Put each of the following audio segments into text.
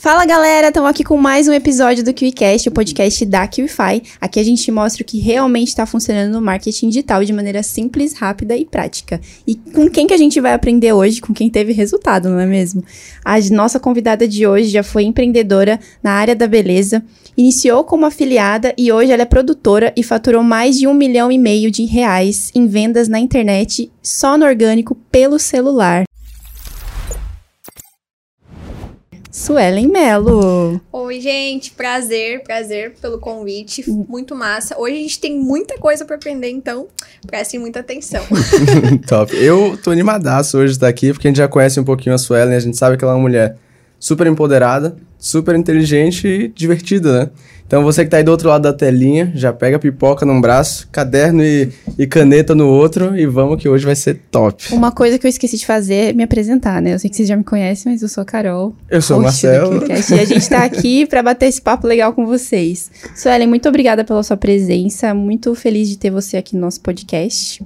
Fala galera, estamos aqui com mais um episódio do KiwiCast, o podcast da KiwiFi. Aqui a gente mostra o que realmente está funcionando no marketing digital de maneira simples, rápida e prática. E com quem que a gente vai aprender hoje? Com quem teve resultado, não é mesmo? A nossa convidada de hoje já foi empreendedora na área da beleza, iniciou como afiliada e hoje ela é produtora e faturou mais de um milhão e meio de reais em vendas na internet só no orgânico pelo celular. Suelen Melo. Oi, gente, prazer, prazer pelo convite, muito massa. Hoje a gente tem muita coisa para aprender, então prestem muita atenção. Top. Eu tô animadaço hoje de estar aqui, porque a gente já conhece um pouquinho a Suelen, a gente sabe que ela é uma mulher super empoderada, super inteligente e divertida, né? Então você que tá aí do outro lado da telinha, já pega pipoca num braço, caderno e, e, caneta no outro e vamos que hoje vai ser top. Uma coisa que eu esqueci de fazer é me apresentar, né? Eu sei que vocês já me conhecem, mas eu sou a Carol. Eu sou o Marcelo. E a gente tá aqui para bater esse papo legal com vocês. Suelen, muito obrigada pela sua presença, muito feliz de ter você aqui no nosso podcast.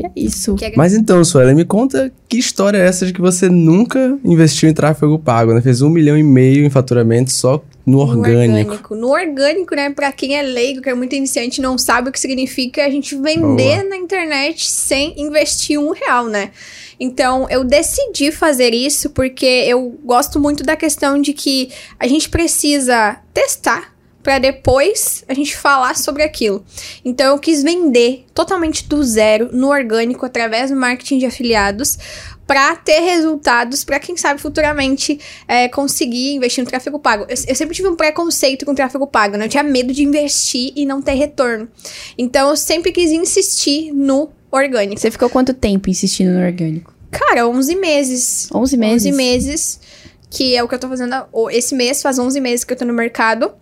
E é isso. Mas então, Suelen, me conta que história é essa de que você nunca investiu em tráfego pago, né? Fez um milhão e meio em faturamento só no orgânico. No orgânico, no orgânico né? Pra quem é leigo, que é muito iniciante, não sabe o que significa a gente vender Boa. na internet sem investir um real, né? Então, eu decidi fazer isso porque eu gosto muito da questão de que a gente precisa testar para depois a gente falar sobre aquilo. Então eu quis vender totalmente do zero no orgânico através do marketing de afiliados para ter resultados para quem sabe futuramente é, conseguir investir no tráfego pago. Eu, eu, sempre tive um preconceito com o tráfego pago, né? Eu tinha medo de investir e não ter retorno. Então eu sempre quis insistir no orgânico. Você ficou quanto tempo insistindo no orgânico? Cara, 11 meses. 11 meses? 11 meses que é o que eu tô fazendo esse mês, faz 11 meses que eu tô no mercado.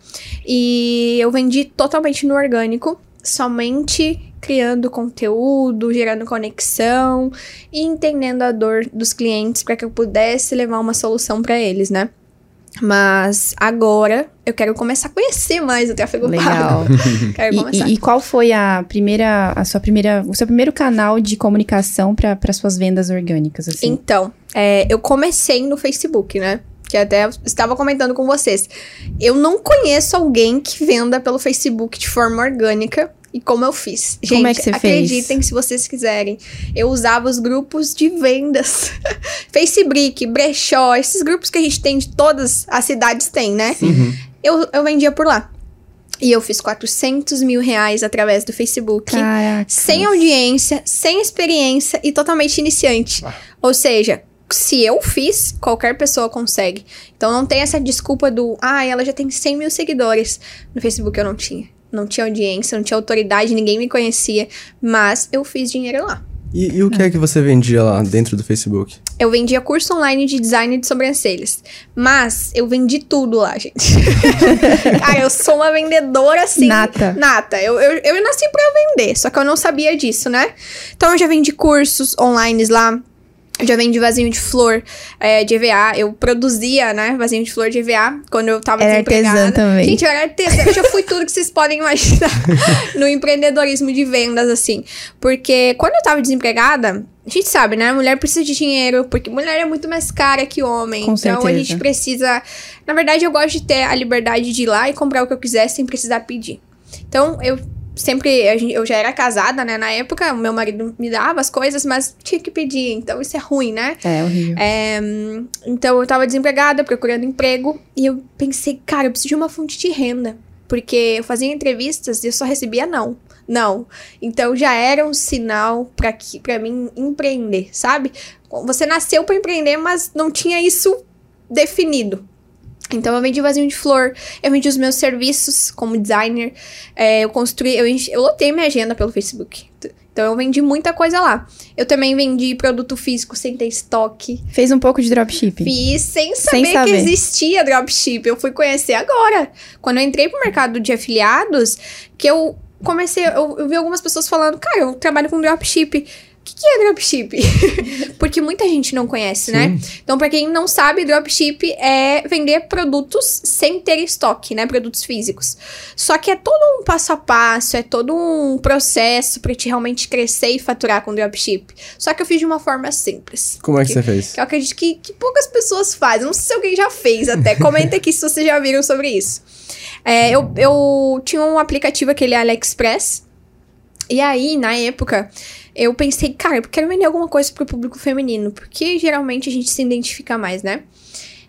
E eu vendi totalmente no orgânico, somente criando conteúdo, gerando conexão e entendendo a dor dos clientes para que eu pudesse levar uma solução para eles, né? Mas agora eu quero começar a conhecer mais o tráfego Legal. pago. quero e, começar. E, e, qual foi a primeira, a sua primeira, o seu primeiro canal de comunicação para suas vendas orgânicas? Assim? Então, é, eu comecei no Facebook, né? Que até estava comentando com vocês. Eu não conheço alguém que venda pelo Facebook de forma orgânica e como eu fiz. Gente, como é que você acreditem fez? se vocês quiserem. Eu usava os grupos de vendas. Facebook, brechó, esses grupos que a gente tem de todas as cidades tem, né? Uhum. Eu, eu vendia por lá. E eu fiz 400 mil reais através do Facebook. Caraca. Sem audiência, sem experiência e totalmente iniciante. Ah. Ou seja, se eu fiz, qualquer pessoa consegue. Então não tem essa desculpa do, ah, ela já tem 100 mil seguidores. No Facebook eu não tinha não tinha audiência, não tinha autoridade, ninguém me conhecia, mas eu fiz dinheiro lá. E, e, o que é que você vendia lá dentro do Facebook? Eu vendia curso online de design de sobrancelhas. Mas eu vendi tudo lá, gente. Cara, eu sou uma vendedora assim. Nata. Nata. Eu, eu, eu nasci pra vender, só que eu não sabia disso, né? Então eu já vendi cursos online lá. Eu já vendi vasinho de flor é, de EVA. Eu produzia, né, vasinho de flor de EVA quando eu tava era desempregada. também. Gente, eu era artesã. eu já fui tudo que vocês podem imaginar no empreendedorismo de vendas, assim. Porque quando eu tava desempregada, a gente sabe, né? Mulher precisa de dinheiro, porque mulher é muito mais cara que homem. Com então certeza. a gente precisa. Na verdade, eu gosto de ter a liberdade de ir lá e comprar o que eu quiser sem precisar pedir. Então, eu sempre eu já era casada, né? Na época, meu marido me dava as coisas, mas tinha que pedir. Então isso é ruim, né? É horrível. É, então eu tava desempregada, procurando emprego, e eu pensei, cara, eu preciso de uma fonte de renda. Porque eu fazia entrevistas e eu só recebia não. Não. Então já era um sinal para que para mim empreender, sabe? Você nasceu para empreender, mas não tinha isso definido. Então eu vendi vasinho de flor, eu vendi os meus serviços como designer, é, eu construí, eu, enchi, eu lotei minha agenda pelo Facebook. Então eu vendi muita coisa lá. Eu também vendi produto físico sem ter estoque. Fez um pouco de dropshipping? Fiz sem saber, sem saber. que existia dropship. Eu fui conhecer agora. Quando eu entrei pro mercado de afiliados, que eu comecei, eu, eu vi algumas pessoas falando, cara, eu trabalho com dropship que, que é dropship? Porque muita gente não conhece, né? Então, para quem não sabe, dropship é vender produtos sem ter estoque, né? Produtos físicos. Só que é todo um passo a passo, é todo um processo para te realmente crescer e faturar com dropship. Só que eu fiz de uma forma simples. Como é que você fez? Que eu acredito que, que poucas pessoas fazem. Não sei se alguém já fez até. Comenta aqui se vocês já viram sobre isso. É, eu, eu tinha um aplicativo, aquele AliExpress. E aí, na época, eu pensei, cara, eu quero vender alguma coisa pro público feminino, porque geralmente a gente se identifica mais, né?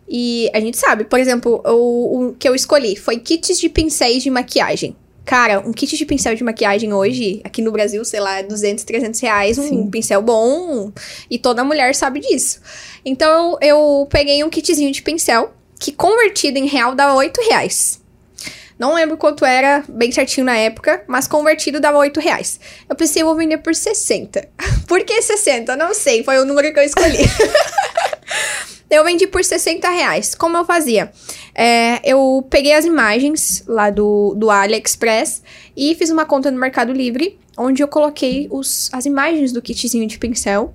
E a gente sabe, por exemplo, o, o que eu escolhi foi kits de pincéis de maquiagem. Cara, um kit de pincel de maquiagem hoje, aqui no Brasil, sei lá, é 200, 300 reais, um Sim. pincel bom, e toda mulher sabe disso. Então, eu peguei um kitzinho de pincel, que convertido em real dá 8 reais. Não lembro quanto era, bem certinho na época, mas convertido dava 8 reais. Eu pensei, eu vou vender por 60. Por que 60? Não sei, foi o número que eu escolhi. eu vendi por 60 reais. Como eu fazia? É, eu peguei as imagens lá do, do AliExpress e fiz uma conta no Mercado Livre, onde eu coloquei os, as imagens do kitzinho de pincel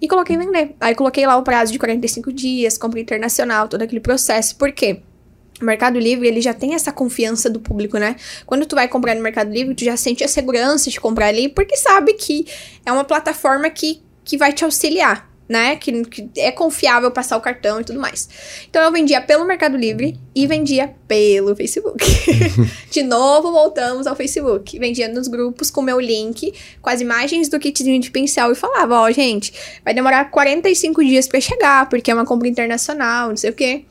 e coloquei vender. Aí coloquei lá o prazo de 45 dias, compra internacional, todo aquele processo. Por quê? O Mercado Livre, ele já tem essa confiança do público, né? Quando tu vai comprar no Mercado Livre, tu já sente a segurança de comprar ali, porque sabe que é uma plataforma que, que vai te auxiliar, né? Que, que é confiável passar o cartão e tudo mais. Então eu vendia pelo Mercado Livre e vendia pelo Facebook. de novo, voltamos ao Facebook. Vendia nos grupos com meu link, com as imagens do kitzinho de pincel e falava, ó, gente, vai demorar 45 dias pra chegar, porque é uma compra internacional, não sei o quê.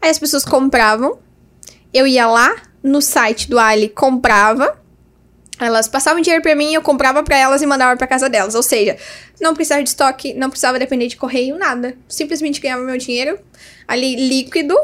Aí as pessoas compravam, eu ia lá no site do Ali, comprava, elas passavam dinheiro pra mim, eu comprava pra elas e mandava pra casa delas. Ou seja, não precisava de estoque, não precisava depender de correio, nada. Simplesmente ganhava meu dinheiro ali líquido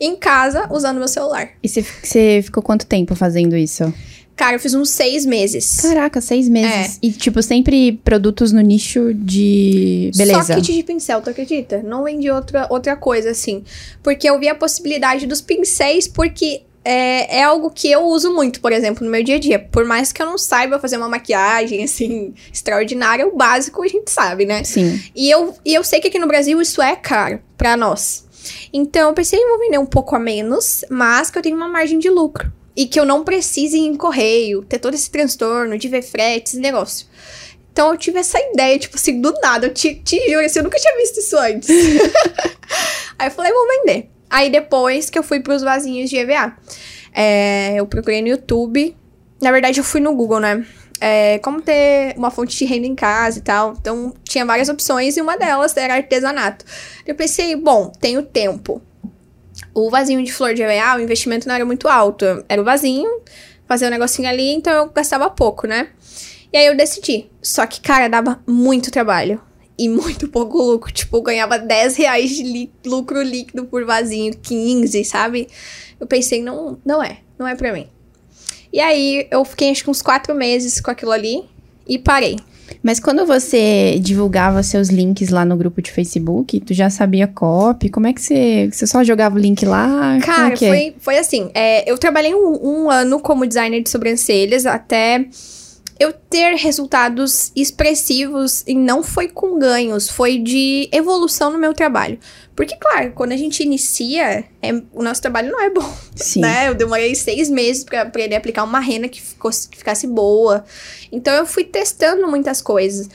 em casa usando meu celular. E você, ficou quanto tempo fazendo isso? Cara, eu fiz uns seis meses. Caraca, seis meses. E, tipo, sempre produtos no nicho de beleza. Só kit de pincel, tu acredita? Não vendi outra, outra coisa, assim. Porque eu vi a possibilidade dos pincéis, porque é, é algo que eu uso muito, por exemplo, no meu dia a dia. Por mais que eu não saiba fazer uma maquiagem, assim, extraordinária, o básico a gente sabe, né? Sim. E eu, e eu sei que aqui no Brasil isso é caro pra nós. Então eu pensei, eu vou vender um pouco a menos, mas que eu tenho uma margem de lucro. E que eu não precise ir em correio, ter todo esse transtorno de ver frete, esse negócio. Então eu tive essa ideia, tipo assim, do nada. Eu te, te juro, assim, eu nunca tinha visto isso antes. Aí eu falei, vou vender. Aí depois que eu fui pros vasinhos de EVA. É, eu procurei no YouTube. Na verdade, eu fui no Google, né? É, como ter uma fonte de renda em casa e tal. Então, tinha várias opções e uma delas era artesanato. Eu pensei, bom, tenho tempo. O vasinho de flor de EVA, o investimento não era muito alto. Era o vasinho, fazer um negocinho ali, então eu gastava pouco, né? E aí eu decidi. Só que, cara, dava muito trabalho. E muito pouco lucro. Tipo, eu ganhava 10 reais de li- lucro líquido por vasinho, 15, sabe? Eu pensei, não, não é. Não é pra mim. E aí, eu fiquei acho que uns 4 meses com aquilo ali e parei. Mas quando você divulgava seus links lá no grupo de Facebook, tu já sabia copy? Como é que você... Você só jogava o link lá? Cara, é? foi, foi assim. é, eu trabalhei um, um ano como designer de sobrancelhas até eu ter resultados expressivos e não foi com ganhos, foi de evolução no meu trabalho. Porque, claro, quando a gente inicia, é- o nosso trabalho não é bom, Sim. né? Eu demorei seis meses pra aprender a aplicar uma rena que, ficou- que ficasse boa. Então, eu fui testando muitas coisas.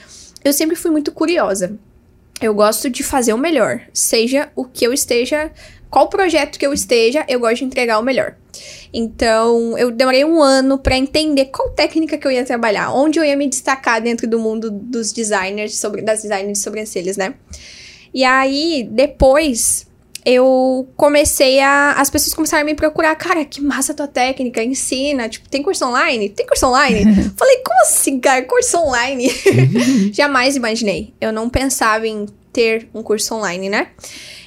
Eu sempre fui muito curiosa. Eu gosto de fazer o melhor, seja o que eu esteja, qual projeto que eu esteja, eu gosto de entregar o melhor. Então, eu demorei um ano pra entender qual técnica que eu ia trabalhar, onde eu ia me destacar dentro do mundo dos designers, sobre, das designers de sobrancelhas, né? E aí, depois, eu comecei a. As pessoas começaram a me procurar. Cara, que massa a tua técnica, ensina. Tipo, tem curso online? Tem curso online? Falei, como assim, cara? Curso online? Jamais imaginei. Eu não pensava em ter um curso online, né?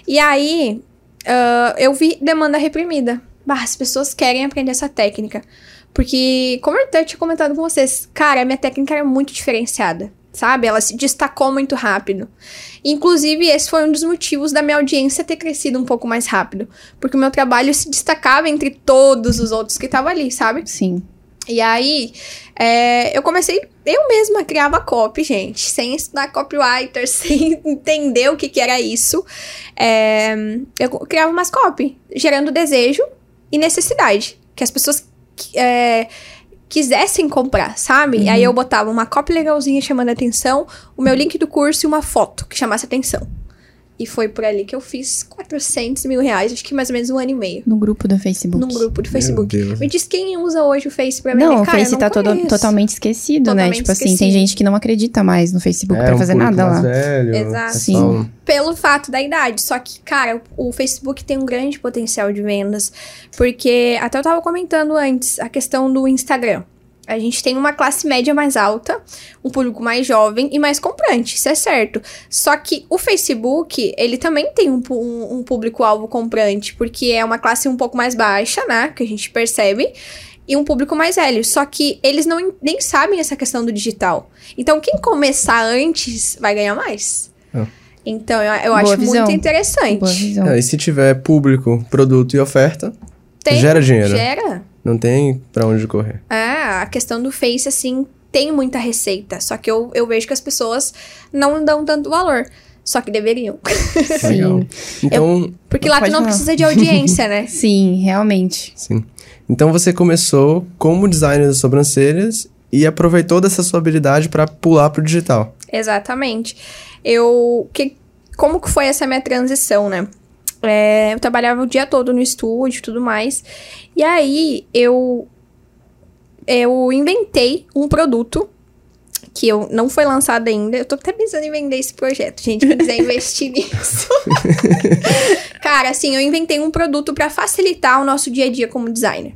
E aí, ah, eu vi demanda reprimida. Bah, as pessoas querem aprender essa técnica. Porque, como eu até tinha comentado com vocês, cara, a minha técnica era muito diferenciada. Sabe? Ela se destacou muito rápido. Inclusive, esse foi um dos motivos da minha audiência ter crescido um pouco mais rápido. Porque o meu trabalho se destacava entre todos os outros que estavam ali, sabe? Sim. E aí, é, eu comecei, eu mesma criava copy, gente, sem estudar copywriter, sem entender o que, que era isso. É, eu criava umas copy, gerando desejo e necessidade, que as pessoas é, quisessem comprar, sabe? Uhum. E aí eu botava uma copy legalzinha chamando a atenção, o meu link do curso e uma foto que chamasse atenção. E foi por ali que eu fiz 400 mil reais, acho que mais ou menos um ano e meio. No grupo do Facebook. Num grupo do Facebook. Me diz quem usa hoje o Face pra vender. Não, o Cara, Face não tá todo, totalmente esquecido, né? Totalmente Tipo assim, tem esquecido. gente que não acredita mais no Facebook É, pra um fazer público nada mais lá. Velho, Exato. pessoal- Pelo fato da idade. Só que, cara, o o Facebook tem um grande potencial de vendas. Porque, até eu tava comentando antes, a questão do Instagram. A gente tem uma classe média mais alta, um público mais jovem e mais comprante, isso é certo. Só que o Facebook, ele também tem um, um- um público-alvo comprante, porque é uma classe um pouco mais baixa, né? Que a gente percebe. E um público mais velho. Só que eles não nem sabem essa questão do digital. Então, quem começar antes vai ganhar mais. Ah. Então, eu, eu acho visão. muito interessante. É, e se tiver público, produto e oferta, Tem- gera dinheiro. Gera. Não tem pra onde correr. É, a questão do Face, assim, tem muita receita. Só que eu, eu vejo que as pessoas não dão tanto valor. Só que deveriam. Legal. Então, Porque lá tu não falar. precisa de audiência, né? Sim, realmente. sim. Então você começou como designer das sobrancelhas e aproveitou dessa sua habilidade pra pular pro digital. Exatamente. Eu. Que, como que foi essa minha transição, né? É, eu trabalhava o dia todo no estúdio e tudo mais. E aí eu. Eu inventei um produto que eu não foi lançado ainda. Eu tô até pensando em vender esse projeto, gente. Quem quiser investir nisso. Cara, assim, eu inventei um produto pra facilitar o nosso dia a dia como designer.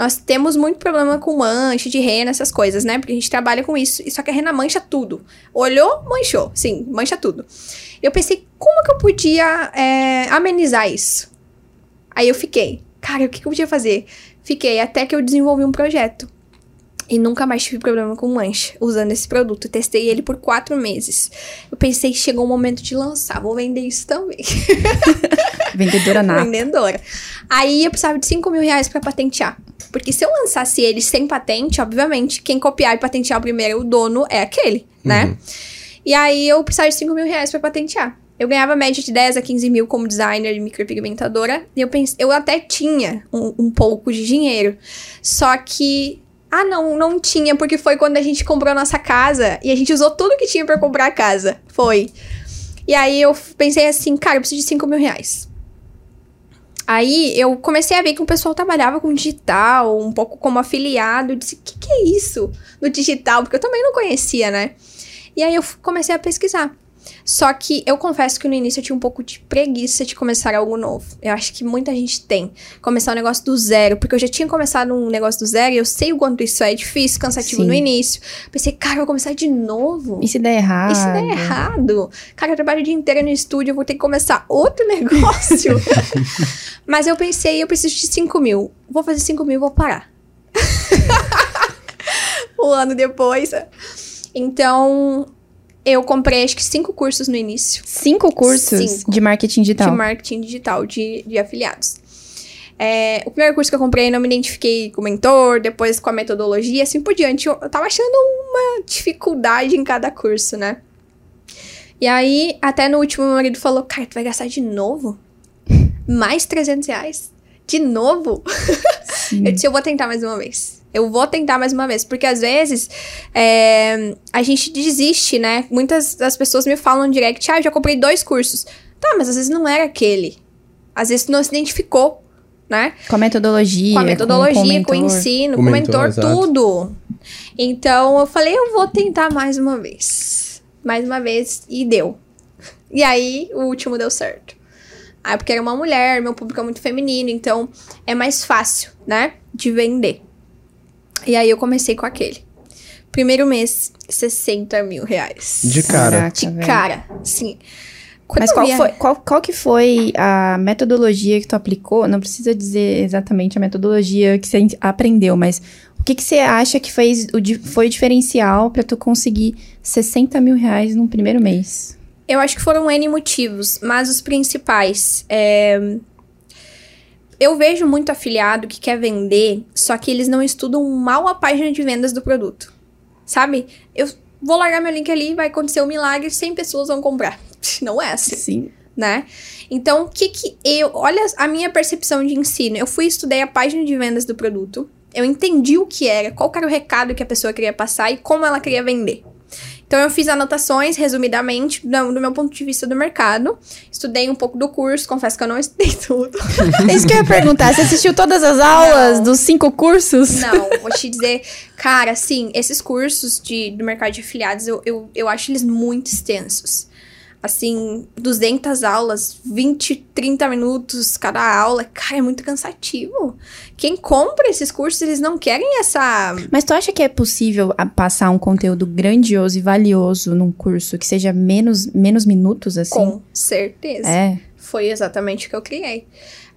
Nós temos muito problema com mancha de rena, essas coisas, né? Porque a gente trabalha com isso. Só que a rena mancha tudo. Olhou, manchou. Sim, mancha tudo. Eu pensei, como que eu podia é, amenizar isso? Aí eu fiquei, cara, o que, que eu podia fazer? Fiquei até que eu desenvolvi um projeto. E nunca mais tive problema com mancha usando esse produto. Eu testei ele por quatro meses. Eu pensei, chegou o momento de lançar, vou vender isso também. Vendedora nata. Vendedora. Aí eu precisava de 5 mil reais pra patentear. Porque se eu lançasse ele sem patente, obviamente, quem copiar e patentear o primeiro, o dono é aquele, né? E aí eu precisava de 5 mil reais pra patentear. Eu ganhava média de 10 a 15 mil como designer de micropigmentadora. E eu pensei, eu até tinha um, um pouco de dinheiro. Só que. Ah, não, não tinha, porque foi quando a gente comprou a nossa casa e a gente usou tudo que tinha pra comprar a casa. Foi. E aí eu pensei assim, cara, eu preciso de 5 mil reais. Aí eu comecei a ver que o pessoal trabalhava com digital, um pouco como afiliado. Eu disse, o que, que é isso no digital? Porque eu também não conhecia, né? E aí eu comecei a pesquisar. Só que eu confesso que no início eu tinha um pouco de preguiça de começar algo novo. Eu acho que muita gente tem. Começar um negócio do zero. Porque eu já tinha começado um negócio do zero e eu sei o quanto isso é difícil, cansativo Sim. no início. Pensei, cara, eu vou começar de novo. E se der errado? E se der errado? Cara, eu trabalho o dia inteiro no estúdio, eu vou ter que começar outro negócio. Mas eu pensei, eu preciso de 5 mil. Vou fazer 5 mil e vou parar. um ano depois. Então, eu comprei acho que cinco cursos no início Cinco cursos Cinco. de marketing digital. de marketing digital, de, de afiliados. É, o primeiro curso que eu comprei, não me identifiquei com o mentor, depois com a metodologia, assim por diante. Eu, eu tava achando uma dificuldade em cada curso, né? E aí, até no último, meu marido falou: Cara, tu vai gastar de novo? Mais 300 reais? De novo? Eu disse: Eu vou tentar mais uma vez. Eu vou tentar mais uma vez. Porque às vezes é, a gente desiste, né? Muitas das pessoas me falam direct: Ah, eu já comprei dois cursos. Tá, mas às vezes não era aquele. Às vezes tu não se identificou, né? Com a metodologia. Com a metodologia, com, o mentor. ensino, Com com o o mentor, mentor, tudo. Então eu falei, eu vou tentar mais uma vez. Mais uma vez, e deu. E aí, o último deu certo. Aí, porque era uma mulher, meu público é muito feminino, então é mais fácil, né? De vender. E aí eu comecei com aquele. Primeiro mês, 60 mil reais. De cara. Caraca, De velho. cara, sim. Quando Mas qual, via- foi, qual, qual que foi a metodologia que tu aplicou? Não precisa dizer exatamente a metodologia que você aprendeu, mas o que, que você acha que fez o, foi o diferencial pra tu conseguir 60 mil reais num primeiro mês? Eu acho que foram N motivos, mas os principais. é, eu vejo muito afiliado que quer vender, só que eles não estudam mal a página de vendas do produto. Sabe? Eu vou largar meu link ali, vai acontecer um milagre, 100 pessoas vão comprar. Não é assim, Sim. né? Então, o que que eu... Olha a minha percepção de ensino. Eu fui estudei a página de vendas do produto. Eu entendi o que era, qual era o recado que a pessoa queria passar e como ela queria vender. Então, eu fiz anotações, resumidamente, do, do meu ponto de vista do mercado. Estudei um pouco do curso, confesso que eu não estudei tudo. É isso que eu ia perguntar. Você assistiu todas as aulas Não. dos cinco cursos? Não, vou te dizer, cara, assim, esses cursos de, do mercado de afiliados, eu, eu, eu acho eles muito extensos. Assim, 200 aulas, 20, 30 minutos cada aula. Cara, é muito cansativo. Quem compra esses cursos, eles não querem essa. Mas tu acha que é possível a- passar um conteúdo grandioso e valioso num curso que seja menos, menos minutos, assim? Com certeza. É. Foi exatamente o que eu criei.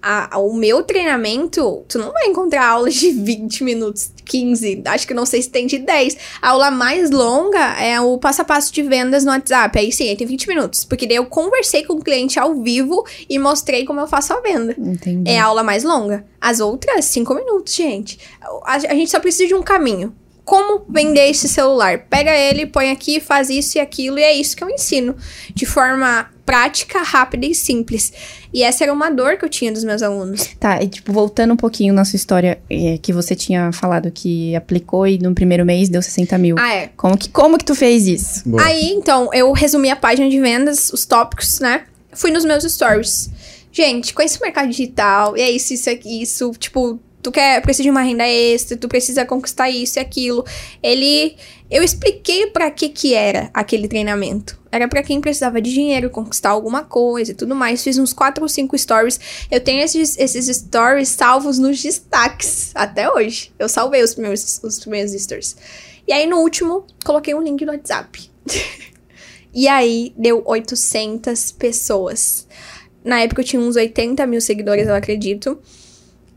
A- a- o meu treinamento, tu não vai encontrar aulas de 20 minutos, 15, acho que não sei se tem de 10. A aula mais longa é o passo a passo de vendas no WhatsApp. Aí sim, aí tem 20 minutos. Porque daí eu conversei com o cliente ao vivo e mostrei como eu faço a venda. Entendi. É a aula mais longa. As outras, 5 minutos, gente. A, a gente só precisa de um caminho. Como vender esse celular? Pega ele, põe aqui, faz isso e aquilo, e é isso que eu ensino. De forma prática, rápida e simples. E essa era uma dor que eu tinha dos meus alunos. Tá, e tipo, voltando um pouquinho na sua história, é, que você tinha falado que aplicou e no primeiro mês deu 60 mil. Ah, é. Como que, como que tu fez isso? Boa. Aí, então, eu resumi a página de vendas, os tópicos, né? Fui nos meus stories. Gente, conhece o mercado digital, e é isso, isso, aqui, isso. Tipo, tu quer, precisa de uma renda extra, tu precisa conquistar isso e aquilo. Ele. Eu expliquei pra que que era aquele treinamento. Era pra quem precisava de dinheiro, conquistar alguma coisa e tudo mais. Fiz uns 4 ou 5 stories. Eu tenho esses, esses stories salvos nos destaques até hoje. Eu salvei os primeiros, os stories. E aí, no último, coloquei um link no WhatsApp. E aí deu 800 pessoas. Na época eu tinha uns 80 mil seguidores, eu acredito.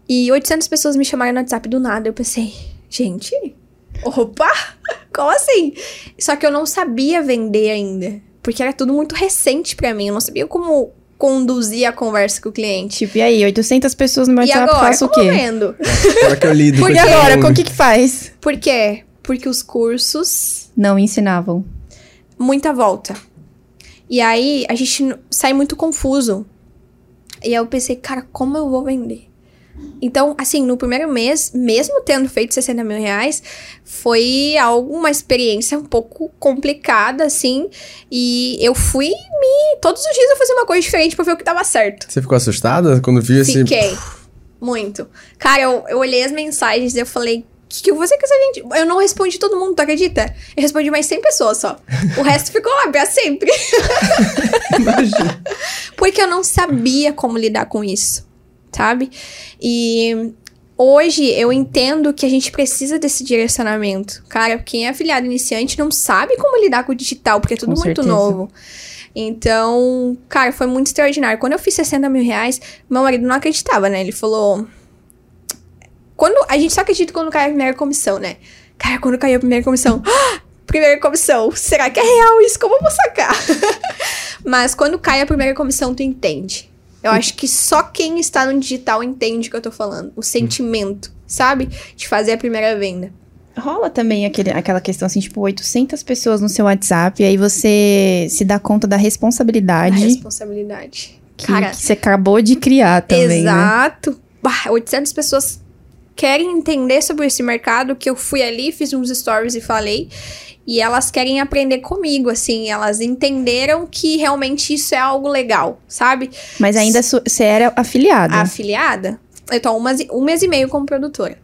E 800 pessoas me chamaram no WhatsApp do nada. Eu pensei, gente, opa, como assim? Só que eu não sabia vender ainda. Porque era tudo muito recente pra mim. Eu não sabia como conduzir a conversa com o cliente. Tipo, e aí, 800 pessoas no e WhatsApp, agora, faço o como eu quê? vendo? Como que eu lido Por com que esse agora? aluno? O que que faz? Por quê? Porque os cursos Não ensinavam. muita volta. E aí a gente sai muito confuso. E aí eu pensei, cara, como eu vou vender? Então, assim, no primeiro mês, mesmo tendo feito 60 mil reais, foi algo, uma experiência um pouco complicada, assim. E eu fui me. Todos os dias eu fazia uma coisa diferente pra ver o que dava certo. Você ficou assustada quando viu esse... Fiquei. Muito. Cara, eu, eu olhei as mensagens e eu falei. O que, que você quer gente? Eu não respondi todo mundo, tu acredita? Eu respondi mais 100 pessoas só. O resto ficou lá pra sempre. Imagina. Porque eu não sabia como lidar com isso, sabe? E hoje eu entendo que a gente precisa desse direcionamento. Cara, quem é afiliado iniciante não sabe como lidar com o digital, porque é tudo Com muito certeza. novo. Então, cara, foi muito extraordinário. Quando eu fiz 60 mil reais, meu marido não acreditava, né? Ele falou. Quando. A gente só acredita quando cai a primeira comissão, né? Cara, quando caiu a primeira comissão. "Ah, primeira comissão. Será que é real isso? Como eu vou sacar? Mas quando cai a primeira comissão, tu entende. Eu acho que só quem está no digital entende o que eu tô falando. O sentimento, sabe? De fazer a primeira venda. Rola também aquele, aquela questão assim, tipo, 800 pessoas no seu WhatsApp, e aí você se dá conta da A responsabilidade responsabilidade. que, Cara, que você acabou de criar também, né? Exato. Bah, 800 pessoas querem entender sobre esse mercado que eu fui ali, fiz uns stories e falei. E elas querem aprender comigo, assim. Elas entenderam que realmente isso é algo legal, sabe? Mas ainda você era afiliada. A afiliada, eu tô há umas- um mês e meio como produtora.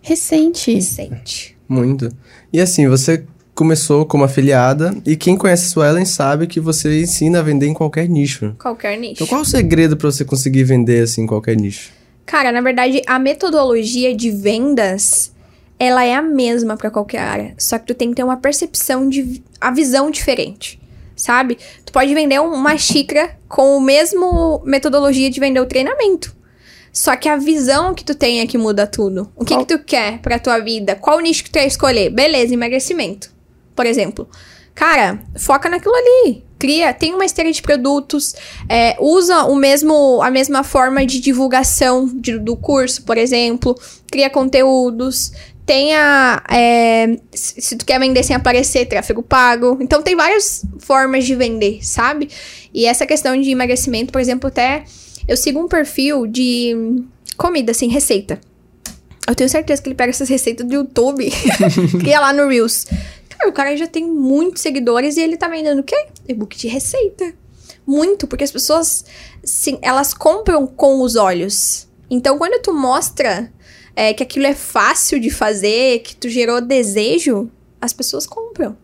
Recente. Recente. Muito. E assim, você começou como afiliada e quem conhece a Suelen sabe que você ensina a vender em qualquer nicho. Qualquer nicho. Então qual o segredo pra você conseguir vender assim em qualquer nicho? Cara, na verdade, a metodologia de vendas, ela é a mesma pra qualquer área. Só que tu tem que ter uma percepção de a visão diferente, sabe? Tu pode vender um- uma xícara com o mesmo metodologia de vender o treinamento. Só que a visão que tu tem é que muda tudo. O que, Qual- que tu quer pra tua vida? Qual nicho que tu quer escolher? Beleza, emagrecimento. Por exemplo. Cara, foca naquilo ali. Cria, tem uma esteira de produtos, é, usa o mesmo, a mesma forma de divulgação de- do curso, por exemplo. Cria conteúdos. Tenha. é, se tu quer vender sem aparecer, tráfego pago. Então tem várias formas de vender, sabe? E essa questão de emagrecimento, por exemplo, até eu sigo um perfil de comida, assim, receita. Eu tenho certeza que ele pega essas receitas do YouTube, cria lá no Reels. Cara, o cara já tem muitos seguidores e ele tá vendendo o quê? E-book de receita. Muito, porque as pessoas, sim, elas compram com os olhos. Então, quando tu mostra é, que aquilo é fácil de fazer, que tu gerou desejo, as pessoas compram.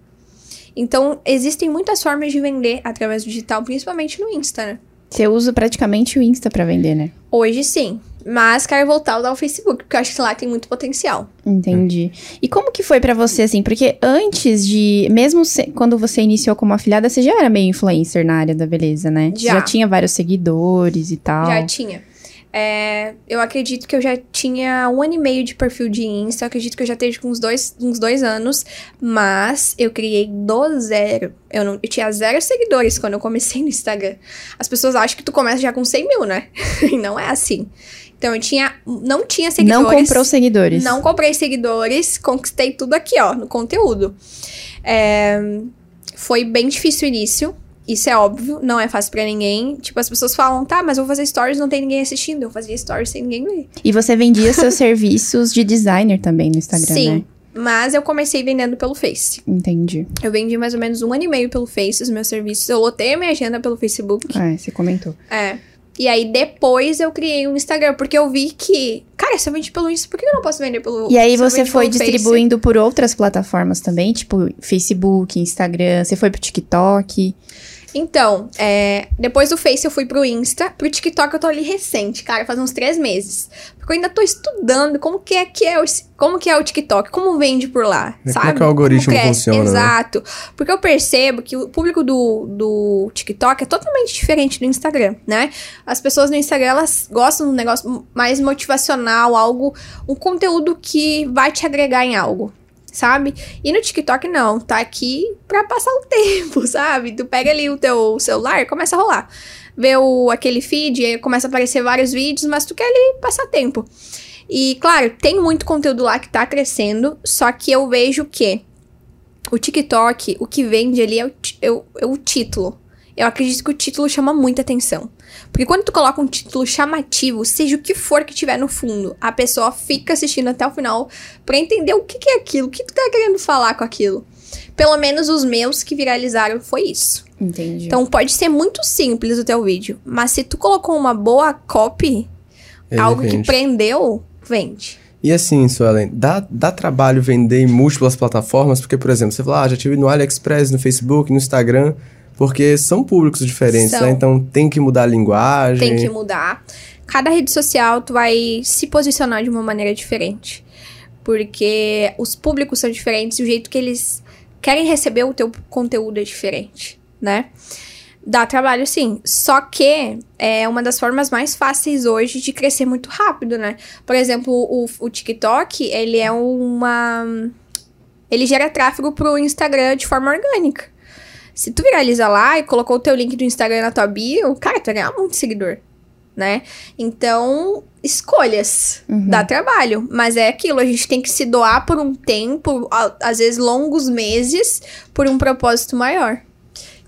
Então, existem muitas formas de vender através do digital, principalmente no Insta, né? Você usa praticamente o Insta pra vender, né? Hoje sim. Mas quero voltar a usar o Facebook, porque eu acho que lá tem muito potencial. Entendi. E como que foi pra você, assim? Porque antes de... Mesmo se- quando você iniciou como afiliada, você já era meio influencer na área da beleza, né? Já. já tinha vários seguidores e tal. Já tinha. É, eu acredito que eu já tinha um ano e meio de perfil de Insta. Eu acredito que eu já esteja com uns dois, uns dois anos. Mas eu criei do zero. Eu, não, eu tinha zero seguidores quando eu comecei no Instagram. As pessoas acham que tu começa já com 100 mil, né? e não é assim. Então eu tinha. Não tinha seguidores. Não comprou seguidores. Não comprei seguidores, conquistei tudo aqui, ó, no conteúdo. É, foi bem difícil o início, isso é óbvio, não é fácil pra ninguém. Tipo, as pessoas falam, tá, mas eu vou fazer stories, não tem ninguém assistindo. Eu fazia stories sem ninguém ver. E você vendia seus serviços de designer também no Instagram, Sim, né? mas eu comecei vendendo pelo Face. Entendi. Eu vendi mais ou menos um ano e meio pelo Face, os meus serviços. Eu lotei a minha agenda pelo Facebook. É, você comentou. É. E aí, depois eu criei um Instagram, porque eu vi que, cara, se eu vende pelo Insta, por que eu não posso vender pelo E aí você foi Face? distribuindo por outras plataformas também, tipo Facebook, Instagram, você foi pro TikTok. Então, é, depois do Face eu fui pro Insta. Pro TikTok eu tô ali recente, cara, faz uns três meses. Porque eu ainda tô estudando como que é que é o, como que é o TikTok, como vende por lá, É, como sabe? é que o algoritmo cresce. funciona, né? Exato. Porque eu percebo que o público do, do TikTok é totalmente diferente do Instagram, né? As pessoas no Instagram, elas gostam de um negócio mais motivacional, algo, um conteúdo que vai te agregar em algo sabe? E no TikTok não, tá aqui pra passar o tempo, sabe? Tu pega ali o teu celular e começa a rolar. Vê o, aquele feed, aí começa a aparecer vários vídeos, mas tu quer ali passar tempo. E, claro, tem muito conteúdo lá que tá crescendo, só que eu vejo que o TikTok, o que vende ali é o, é o- é o título. Eu acredito que o título chama muita atenção. Porque quando tu coloca um título chamativo, seja o que for que tiver no fundo, a pessoa fica assistindo até o final pra entender o que, que é aquilo, o que tu tá querendo falar com aquilo. Pelo menos os meus que viralizaram foi isso. Entendi. Então pode ser muito simples o teu vídeo, mas se tu colocou uma boa copy, Ele algo que vende. prendeu, vende. E assim, Suelen, dá, dá trabalho vender em múltiplas plataformas? Porque, por exemplo, você fala, ah, já tive no AliExpress, no Facebook, no Instagram, porque são públicos diferentes, São. né? Então tem que mudar a linguagem. Tem que mudar. Cada rede social tu vai se posicionar de uma maneira diferente. Porque os públicos são diferentes e o jeito que eles querem receber o teu conteúdo é diferente, né? Dá trabalho sim. Só que é uma das formas mais fáceis hoje de crescer muito rápido, né? Por exemplo, o, o TikTok, ele é uma. Ele gera tráfego pro Instagram de forma orgânica. Se tu viraliza lá e colocou o teu link do Instagram na tua bio, cara, tu vai ganhar muito seguidor, né? Então, escolhas. Uhum. Dá trabalho. Mas é aquilo, a gente tem que se doar por um tempo, às vezes longos meses, por um propósito maior.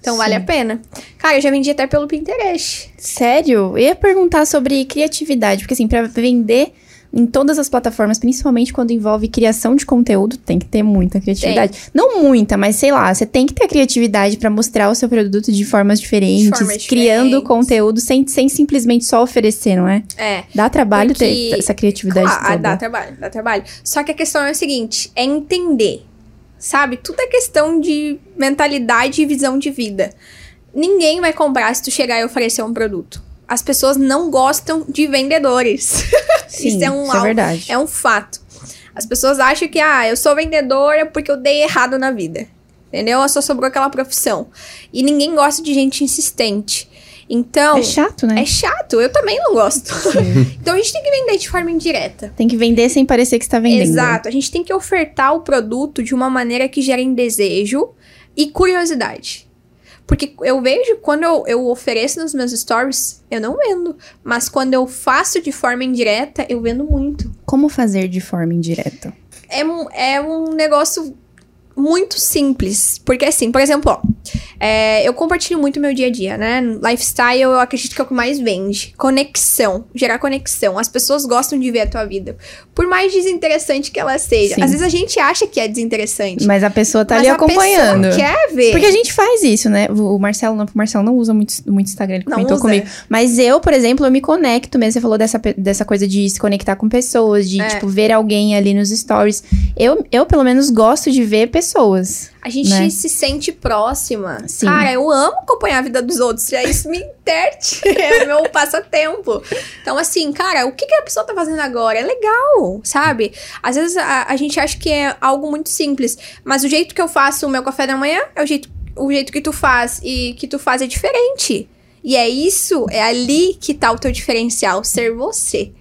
Então, vale a pena. Cara, eu já vendi até pelo Pinterest. Sério? Eu ia perguntar sobre criatividade, porque assim, pra vender em todas as plataformas, principalmente quando envolve criação de conteúdo, tem que ter muita criatividade. Não muita, mas sei lá, você tem que ter criatividade pra mostrar o seu produto de formas diferentes, formas criando diferentes. conteúdo sem, sem simplesmente só oferecer, não é? É. Dá trabalho Porque- ter essa criatividade Claro, toda. dá trabalho, dá trabalho. Só que a questão é a seguinte: é entender. Sabe? Tudo é questão de mentalidade e visão de vida. Ninguém vai comprar se tu chegar e oferecer um produto. As pessoas não gostam de vendedores. Sim, isso é um isso é verdade. É um fato. As pessoas acham que, ah, eu sou vendedora porque eu dei errado na vida. Entendeu? Só sobrou aquela profissão. E ninguém gosta de gente insistente. Então. É chato, né? É chato, eu também não gosto. então a gente tem que vender de forma indireta. Tem que vender sem parecer que está vendendo. Exato, a gente tem que ofertar o produto de uma maneira que gere desejo, e curiosidade. Porque eu vejo, quando eu, eu ofereço nos meus stories, eu não vendo. Mas quando eu faço de forma indireta, eu vendo muito. Como fazer de forma indireta? É, um- é um negócio muito simples. Porque assim, por exemplo, ó, é, eu compartilho muito meu dia a dia, né? Lifestyle eu acredito que é o que mais vende. Conexão, gerar conexão. As pessoas gostam de ver a tua vida. Por mais desinteressante que ela seja. Sim. Às vezes a gente acha que é desinteressante. Mas a pessoa tá ali a acompanhando. pessoa quer ver. Porque a gente faz isso, né? O Marcelo não, o Marcelo não usa muito, muito Instagram, ele Não comentou usa. comigo. Mas eu, por exemplo, eu me conecto mesmo. Você falou dessa, dessa coisa de se conectar com pessoas, de, É. tipo, ver alguém ali nos stories. Eu, eu, pelo menos, gosto de ver pessoas. A gente né? se sente próxima. Sim. Cara, eu amo acompanhar a vida dos outros. Já isso me enterte. É meu passatempo. Então, assim, cara, o que, que a pessoa tá fazendo agora? É legal, sabe? Às vezes a, a gente acha que é algo muito simples. Mas o jeito que eu faço o meu café da manhã é o jeito, o jeito que tu faz. E que tu faz é diferente. E é isso, é ali que tá o teu diferencial, ser você.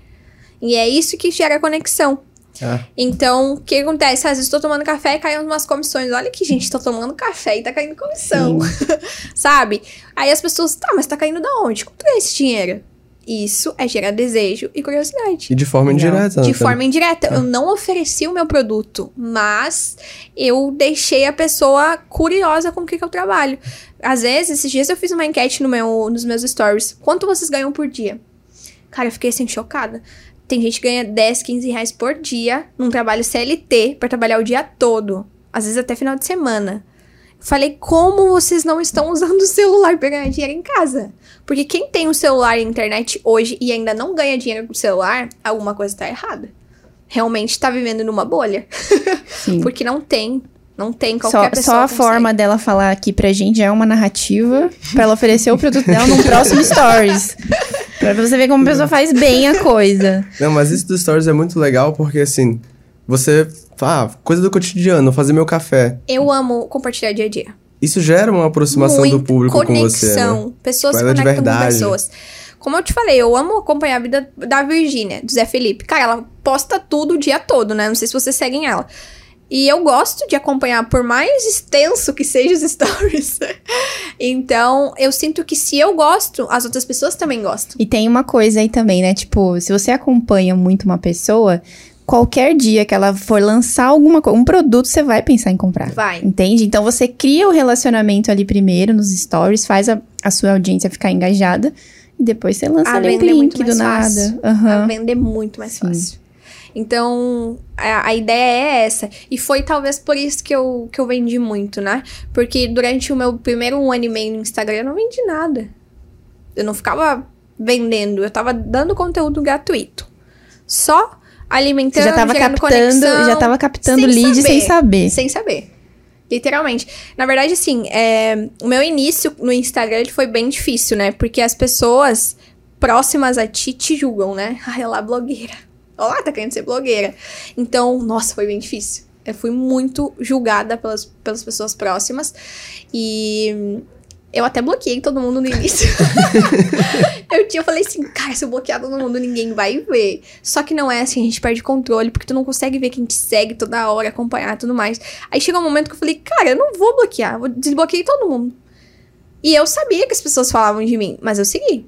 E é isso que gera conexão. Ah, Então, o que acontece? Às vezes tô tomando café e caindo umas comissões. Olha que gente, tô tomando café e tá caindo comissão. Sabe? Aí as pessoas, tá, mas tá caindo da onde? Como tu ganha esse dinheiro? Isso é gerar desejo e curiosidade. e de forma Legal. indireta. né, De também. forma indireta. Eu não ofereci o meu produto, mas eu deixei a pessoa curiosa com o que, que eu trabalho. Às vezes, esses dias eu fiz uma enquete no meu, nos meus stories. Quanto vocês ganham por dia? Cara, eu fiquei assim, chocada. Tem gente que ganha 10, 15 reais por dia num trabalho CLT pra trabalhar o dia todo. Às vezes até final de semana. Falei, como vocês não estão usando o celular pra ganhar dinheiro em casa? Porque quem tem o celular e a internet hoje e ainda não ganha dinheiro com o celular, alguma coisa tá errada. Realmente tá vivendo numa bolha. Porque não tem. Não tem qualquer Só, pessoa. só a consegue. forma dela falar aqui pra gente é uma narrativa pra ela oferecer o produto dela num próximo stories. Pra você ver como a pessoa faz bem a coisa. Não, mas isso dos stories é muito legal porque assim, você. Ah, coisa do cotidiano, fazer meu café. Eu amo compartilhar dia a dia. Isso gera uma aproximação do Muito público com você, conexão. né? Pessoas Tipo, se é de conectam com verdade. pessoas. Como eu te falei, eu amo acompanhar a vida da Virgínia, do Zé Felipe. Cara, ela posta tudo o dia todo, né? Não sei se vocês seguem ela. E eu gosto de acompanhar, por mais extenso que sejam os stories. então, eu sinto que se eu gosto, as outras pessoas também gostam. E tem uma coisa aí também, né? Tipo, se você acompanha muito uma pessoa, qualquer dia que ela for lançar alguma um produto, você vai pensar em comprar. Vai. Entende? Então você cria o relacionamento ali primeiro nos stories, faz a, a sua audiência ficar engajada. E depois você lança A ali um é muito link do nada. Aham. A venda é muito mais Sim. fácil. Então, a, a ideia é essa. E foi talvez por isso que eu, que eu vendi muito, né? Porque durante o meu primeiro um ano e meio no Instagram, eu não vendi nada. Eu não ficava vendendo, eu tava dando conteúdo gratuito. Só alimentando, Você já tava captando, conexão, já tava captando sem lead sem saber. sem saber. Literalmente. Na verdade, assim, é, o meu início no Instagram ele foi bem difícil, né? Porque as pessoas próximas a ti te julgam, né? Ah, ela é blogueira. Ó, lá, tá querendo ser blogueira. Então, nossa, foi bem difícil. Eu fui muito julgada pelas, pelas pessoas próximas. E eu até bloqueei todo mundo no início. eu, tinha, eu falei assim, cara, se eu bloquear todo mundo, ninguém vai ver. Só que não é assim, a gente perde controle, porque tu não consegue ver quem te segue toda hora, acompanhar e tudo mais. Aí chegou um momento que eu falei, cara, eu não vou bloquear, vou desbloqueei todo mundo. E eu sabia que as pessoas falavam de mim, mas eu segui.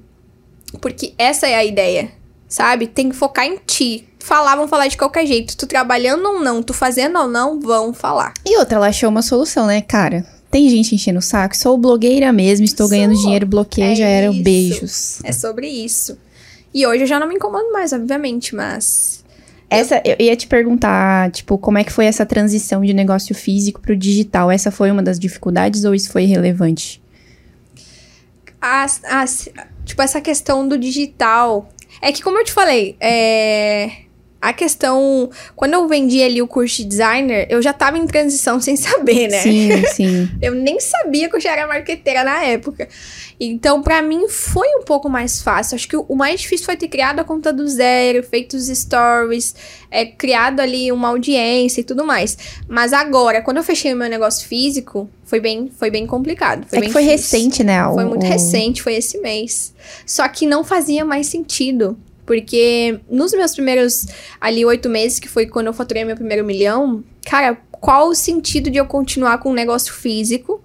Porque essa é a ideia, sabe? Tem que focar em ti. Falar, vão falar de qualquer jeito. Tu trabalhando ou não, tu fazendo ou não, vão falar. E outra, ela achou uma solução, né, cara? Tem gente enchendo o saco, sou blogueira mesmo, estou Sou. ganhando dinheiro, bloqueia, É já era isso. beijos. É sobre isso. E hoje eu já não me incomodo mais, obviamente, mas. Essa, eu ia te perguntar, tipo, como é que foi essa transição de negócio físico pro digital? Essa foi uma das dificuldades ou isso foi relevante? as, as- tipo, essa questão do digital. É que, como eu te falei, é, a questão. Quando eu vendi ali o curso de designer, eu já tava em transição sem saber, né? Sim, sim. Eu nem sabia que eu já era marqueteira na época. Então, pra mim, foi um pouco mais fácil. Acho que o mais difícil foi ter criado a conta do zero, feito os stories, é, criado ali uma audiência e tudo mais. Mas agora, quando eu fechei o meu negócio físico, foi bem, foi bem complicado. Foi é bem que foi difícil. recente, né? Foi o- muito o- recente, foi esse mês. Só que não fazia mais sentido. Porque nos meus primeiros ali oito meses, que foi quando eu faturei meu primeiro milhão, cara, qual o sentido de eu continuar com um negócio físico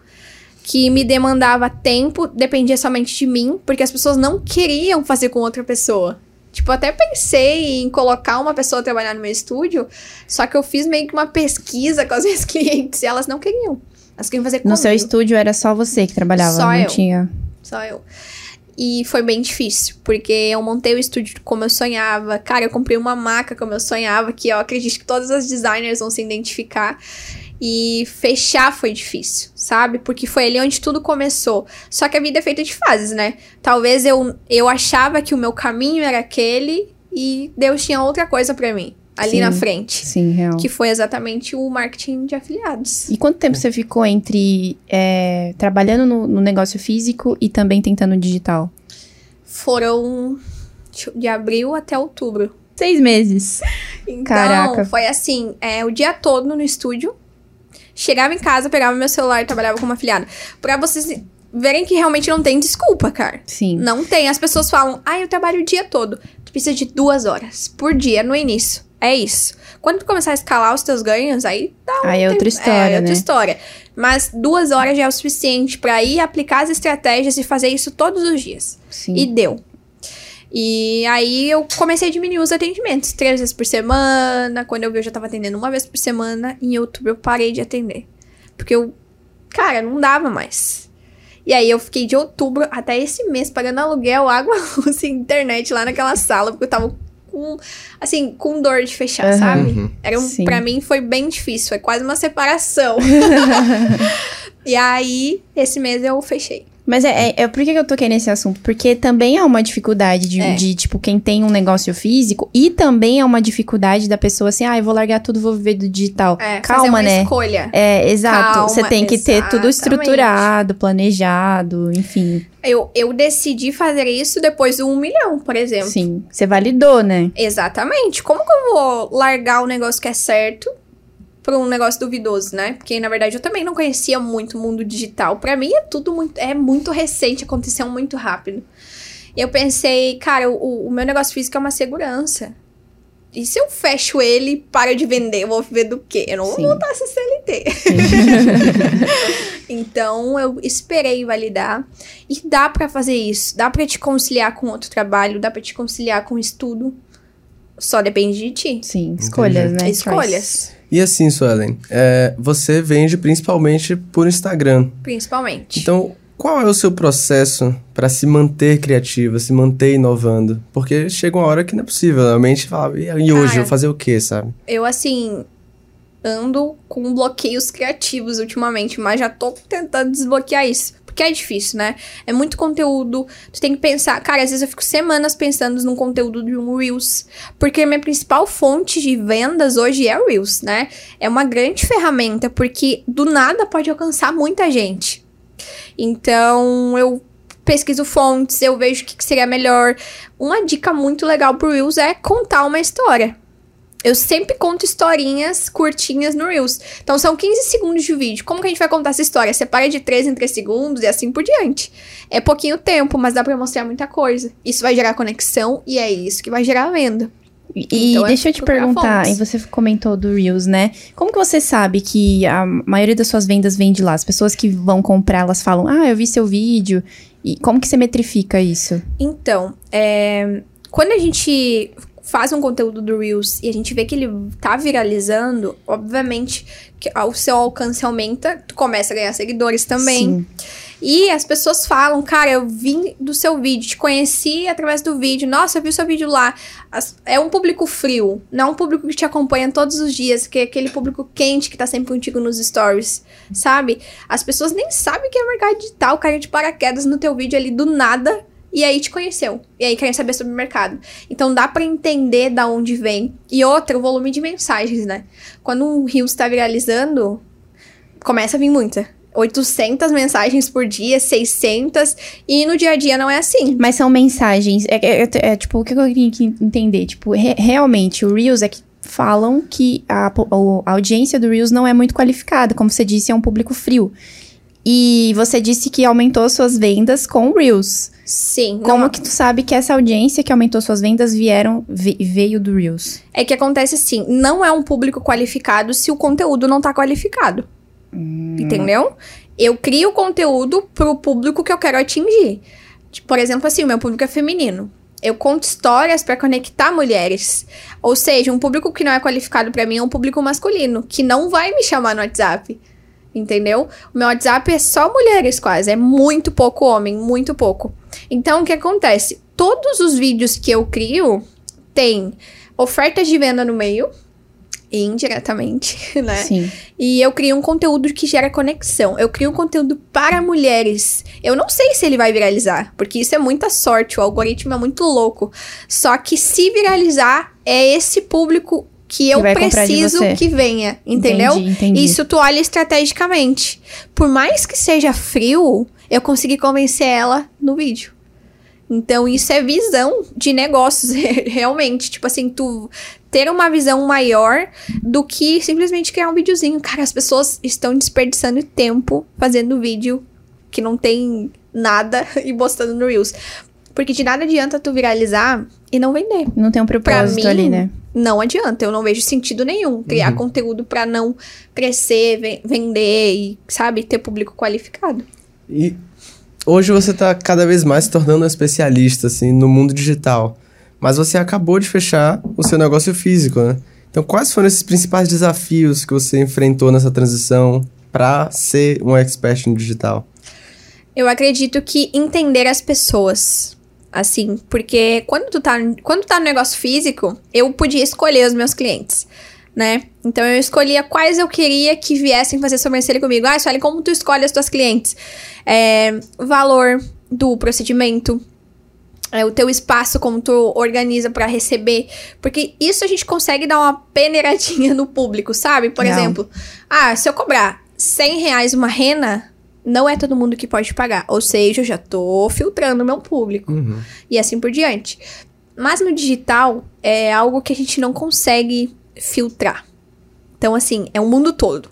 que me demandava tempo, dependia somente de mim, porque as pessoas não queriam fazer com outra pessoa. Tipo, até pensei em colocar uma pessoa a trabalhar no meu estúdio, só que eu fiz meio que uma pesquisa com as minhas clientes e elas não queriam. Elas queriam fazer No comigo. seu estúdio era só você que trabalhava, Só não eu. tinha. Só eu. E foi bem difícil, porque eu montei o estúdio como eu sonhava. Cara, eu comprei uma maca como eu sonhava, que eu acredito que todas as designers vão se identificar. E fechar foi difícil, sabe? Porque foi ali onde tudo começou. Só que a vida é feita de fases, né? Talvez eu, eu achava que o meu caminho era aquele e Deus tinha outra coisa pra mim, ali Sim. na frente. Sim, real. Que foi exatamente o marketing de afiliados. E quanto tempo você ficou entre é, trabalhando no, no negócio físico e também tentando digital? Foram de abril até outubro. Seis meses. Então, Caraca. foi assim, é, o dia todo no estúdio. Chegava em casa, pegava meu celular e trabalhava como afiliada. Pra vocês verem que realmente não tem desculpa, cara. Sim. Não tem. As pessoas falam, ah, eu trabalho o dia todo. Tu precisa de duas horas por dia no início. É isso. Quando tu começar a escalar os teus ganhos, aí dá um Aí é outra história, é outra né? história. Mas duas horas já é o suficiente pra ir aplicar as estratégias e fazer isso todos os dias. Sim. E deu. E aí eu comecei a diminuir os atendimentos. Três vezes por semana. Quando eu vi, eu já tava atendendo uma vez por semana. Em outubro eu parei de atender. Porque eu. Cara, não dava mais. E aí eu fiquei de outubro até esse mês pagando aluguel, água, luz e internet lá naquela sala. Porque eu tava com. Assim, com dor de fechar, Aham. sabe? Uhum. Era um, pra mim foi bem difícil. Foi quase uma separação. e aí, esse mês eu fechei. Mas é, é, é- por que eu toquei nesse assunto? Porque também é uma dificuldade de, É. de, tipo, quem tem um negócio físico e também é uma dificuldade da pessoa assim, ah, eu vou largar tudo, vou viver do digital. É, Calma, uma né? escolha. É, exato. Calma, Você tem que ter tudo exatamente. estruturado, planejado, enfim. Eu, eu decidi fazer isso depois do um milhão, por exemplo. Sim. Você validou, né? Exatamente. Como que eu vou largar o negócio que é certo pra um negócio duvidoso, né? Porque, na verdade, eu também não conhecia muito o mundo digital. Pra mim, é tudo muito, é muito recente, aconteceu muito rápido. E eu pensei, cara, o, o meu negócio físico é uma segurança. E se eu fecho ele e paro de vender, eu vou viver do quê? Eu não Sim. vou voltar a ser CLT. então, eu esperei validar. E dá pra fazer isso. Dá pra te conciliar com outro trabalho, dá pra te conciliar com estudo. Só depende de ti. Sim. Escolhas, né? Escolhas, E assim, Suelen, é, você vende principalmente por Instagram. principalmente. Então, qual é o seu processo para se manter criativa, se manter inovando? Porque chega uma hora que não é possível. A mente fala, e e hoje, Cara. vou fazer o quê, sabe? Eu, assim, ando com bloqueios criativos ultimamente, mas já tô tentando desbloquear isso. Porque é difícil, né? É muito conteúdo. Tu tem que pensar. Cara, às vezes eu fico semanas pensando num conteúdo de um Reels. Porque minha principal fonte de vendas hoje é o Reels, né? É uma grande ferramenta, porque do nada pode alcançar muita gente. Então, eu pesquiso fontes, eu vejo o que, que seria melhor. Uma dica muito legal pro Reels é contar uma história. Eu sempre conto historinhas curtinhas no Reels. Então são 15 segundos de vídeo. Como que a gente vai contar essa história? Separa de 3 em 3 segundos e assim por diante. É pouquinho tempo, mas dá pra mostrar muita coisa. Isso vai gerar conexão e é isso que vai gerar venda. E Então, é deixa eu te perguntar, e você comentou do Reels, né? Como que você sabe que a maioria das suas vendas vem de lá? As pessoas que vão comprar, elas falam, ah, eu vi seu vídeo. E como que você metrifica isso? Então, é, quando a gente faz um conteúdo do Reels e a gente vê que ele tá viralizando, obviamente que o seu alcance aumenta, tu começa a ganhar seguidores também. Sim. E as pessoas falam, cara, eu vim do seu vídeo, te conheci através do vídeo, nossa, eu vi o seu vídeo lá. As- é um público frio, não é um público que te acompanha todos os dias, que é aquele público quente que tá sempre contigo nos stories, sabe? As pessoas nem sabem que é mercado digital, caem de paraquedas no teu vídeo ali do nada. E aí te conheceu. E aí querem saber sobre o mercado. Então dá pra entender da onde vem. E outra, o volume de mensagens, né? Quando um Reels tá viralizando, começa a vir muita. 800 mensagens por dia, 600. E no dia a dia não é assim. Mas são mensagens. É, é- é- é, tipo, o que eu queria que entender? Tipo, re- realmente, o Reels é que falam que a, o- a audiência do Reels não é muito qualificada. Como você disse, é um público frio. E você disse que aumentou suas vendas com Reels. Sim. Como não- que tu sabe que essa audiência que aumentou suas vendas vieram ve- veio do Reels? É que acontece assim, não é um público qualificado se o conteúdo não tá qualificado. Entendeu? Eu crio conteúdo pro público que eu quero atingir. Tipo, Por exemplo, assim, o meu público é feminino. Eu conto histórias pra conectar mulheres. Ou seja, um público que não é qualificado pra mim é um público masculino, que não vai me chamar no WhatsApp. Entendeu? O meu WhatsApp é só mulheres quase, é muito pouco homem, muito pouco. Então, o que acontece? Todos os vídeos que eu crio tem ofertas de venda no meio, indiretamente, né? Sim. E eu crio um conteúdo que gera conexão. Eu crio um conteúdo para mulheres. Eu não sei se ele vai viralizar, porque isso é muita sorte, o algoritmo é muito louco. Só que se viralizar, é esse público que eu de preciso que venha, entendeu? Entendi, entendi. Isso tu olha estrategicamente. Por mais que seja frio, eu consegui convencer ela no vídeo. Então, isso é visão de negócios, realmente. Tipo assim, tu ter uma visão maior do que simplesmente criar um videozinho. Cara, as pessoas estão desperdiçando tempo fazendo vídeo que não tem nada e postando no Reels. Porque de nada adianta tu viralizar e não vender. Não tem um propósito mim, ali, né? Não adianta, eu não vejo sentido nenhum criar conteúdo pra não crescer, ve- vender e, sabe, ter público qualificado. E hoje você tá cada vez mais se tornando um especialista, assim, no mundo digital. Mas você acabou de fechar o seu negócio físico, né? Então, quais foram esses principais desafios que você enfrentou nessa transição para ser um expert no digital? Eu acredito que entender as pessoas. Assim, porque quando tu tá, quando tu tá no negócio físico, eu podia escolher os meus clientes, né? Então eu escolhia quais eu queria que viessem fazer sobrancelha comigo. Ah, Sueli, como tu escolhe as tuas clientes? É, valor do procedimento, é, o teu espaço, como tu organiza pra receber. Porque isso a gente consegue dar uma peneiradinha no público, sabe? Por Não. exemplo, ah, se eu cobrar 100 reais uma rena, não é todo mundo que pode pagar. Ou seja, eu já tô filtrando o meu público. E assim por diante. Mas no digital, é algo que a gente não consegue filtrar. Então, assim, é o mundo todo.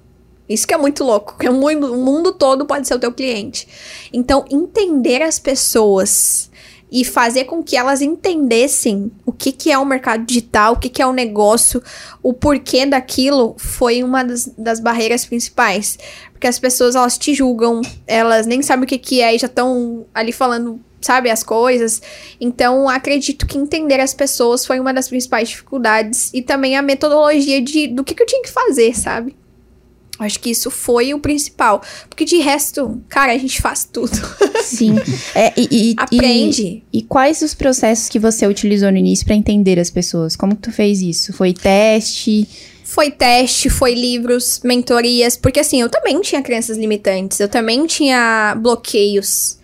Isso que é muito louco. Que é mundo, o mundo todo pode ser o teu cliente. Então, entender as pessoas e fazer com que elas entendessem o que, que é o mercado digital, o que, que é o negócio, o porquê daquilo, foi uma das, das barreiras principais. Porque as pessoas, elas te julgam, elas nem sabem o que, que é e já estão ali falando, sabe, as coisas. Então, acredito que entender as pessoas foi uma das principais dificuldades. E também a metodologia de, do que, que eu tinha que fazer, sabe? Acho que isso foi o principal. Porque de resto, cara, a gente faz tudo. Sim. É, e, e- e- Aprende. E, quais os processos que você utilizou no início pra entender as pessoas? Como que tu fez isso? Foi teste? Foi teste, foi livros, mentorias, porque assim, eu também tinha crenças limitantes, eu também tinha bloqueios.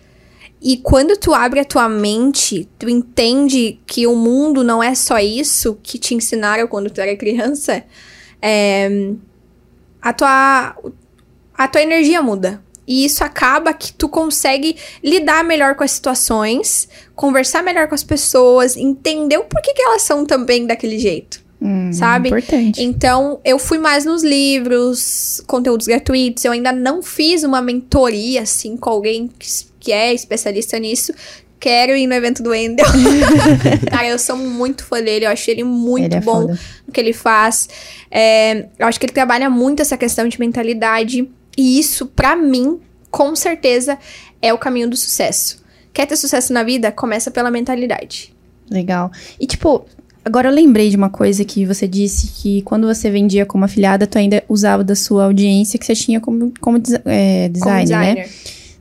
E quando tu abre a tua mente, tu entende que o mundo não é só isso que te ensinaram quando tu era criança, é, a tua a tua energia muda. E isso acaba que tu consegue lidar melhor com as situações, conversar melhor com as pessoas, entender o porquê que elas são também daquele jeito. Hum, Sabe? Importante. Então, eu fui mais nos livros, conteúdos gratuitos. Eu ainda não fiz uma mentoria, assim, com alguém que, é especialista nisso. Quero ir no evento do Wendel. Cara, eu sou muito fã dele. Eu acho ele muito Ele é bom foda. no que ele faz. É, eu acho que ele trabalha muito essa questão de mentalidade. E isso, pra mim, com certeza, é o caminho do sucesso. Quer ter sucesso na vida? Começa pela mentalidade. Legal. E tipo, agora eu lembrei de uma coisa que você disse que quando você vendia como afiliada, tu ainda usava da sua audiência que você tinha como, como é, Como designer, né? designer.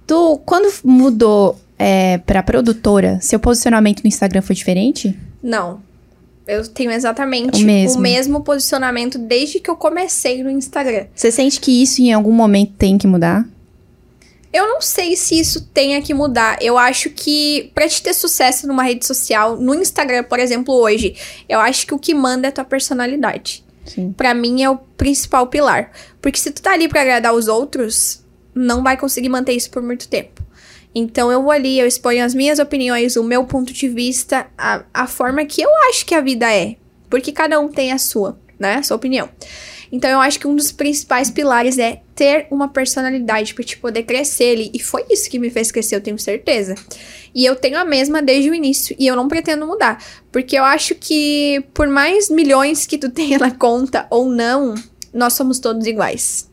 Tu, quando mudou é, pra produtora, seu posicionamento no Instagram foi diferente? Não. Eu tenho exatamente O mesmo. o mesmo posicionamento desde que eu comecei no Instagram. Você sente que isso em algum momento tem que mudar? Eu não sei se isso tenha que mudar. Eu acho que pra te ter sucesso numa rede social, no Instagram, por exemplo, hoje, eu acho que o que manda é a tua personalidade. Pra mim é o principal pilar. Porque se tu tá ali pra agradar os outros, não vai conseguir manter isso por muito tempo. Então eu vou ali, eu exponho as minhas opiniões, o meu ponto de vista, a, a forma que eu acho que a vida é. Porque cada um tem a sua, né? A sua opinião. Então eu acho que um dos principais pilares é ter uma personalidade para te poder crescer ali. E foi isso que me fez crescer, eu tenho certeza. E eu tenho a mesma desde o início e eu não pretendo mudar, porque eu acho que por mais milhões que tu tenha na conta ou não, nós somos todos iguais.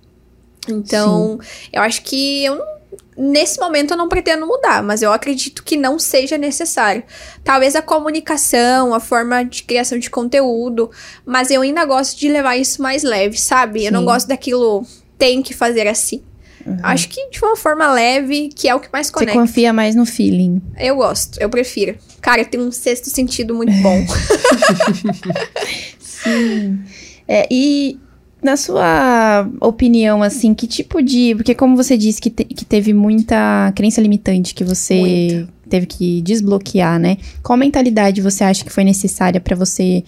Então, Sim. eu acho que eu não nesse momento eu não pretendo mudar, mas eu acredito que não seja necessário. Talvez a comunicação, a forma de criação de conteúdo, mas eu ainda gosto de levar isso mais leve, sabe? Sim. Eu não gosto daquilo tem que fazer assim. Uhum. Acho que de uma forma leve, que é o que mais conecta. Você confia mais no feeling. Eu gosto, eu prefiro. Cara, tem um sexto sentido muito bom. Sim. É, e na sua opinião, assim, que tipo de. Porque, como você disse que, te, que teve muita crença limitante que você teve que desbloquear, né? Qual mentalidade você acha que foi necessária para você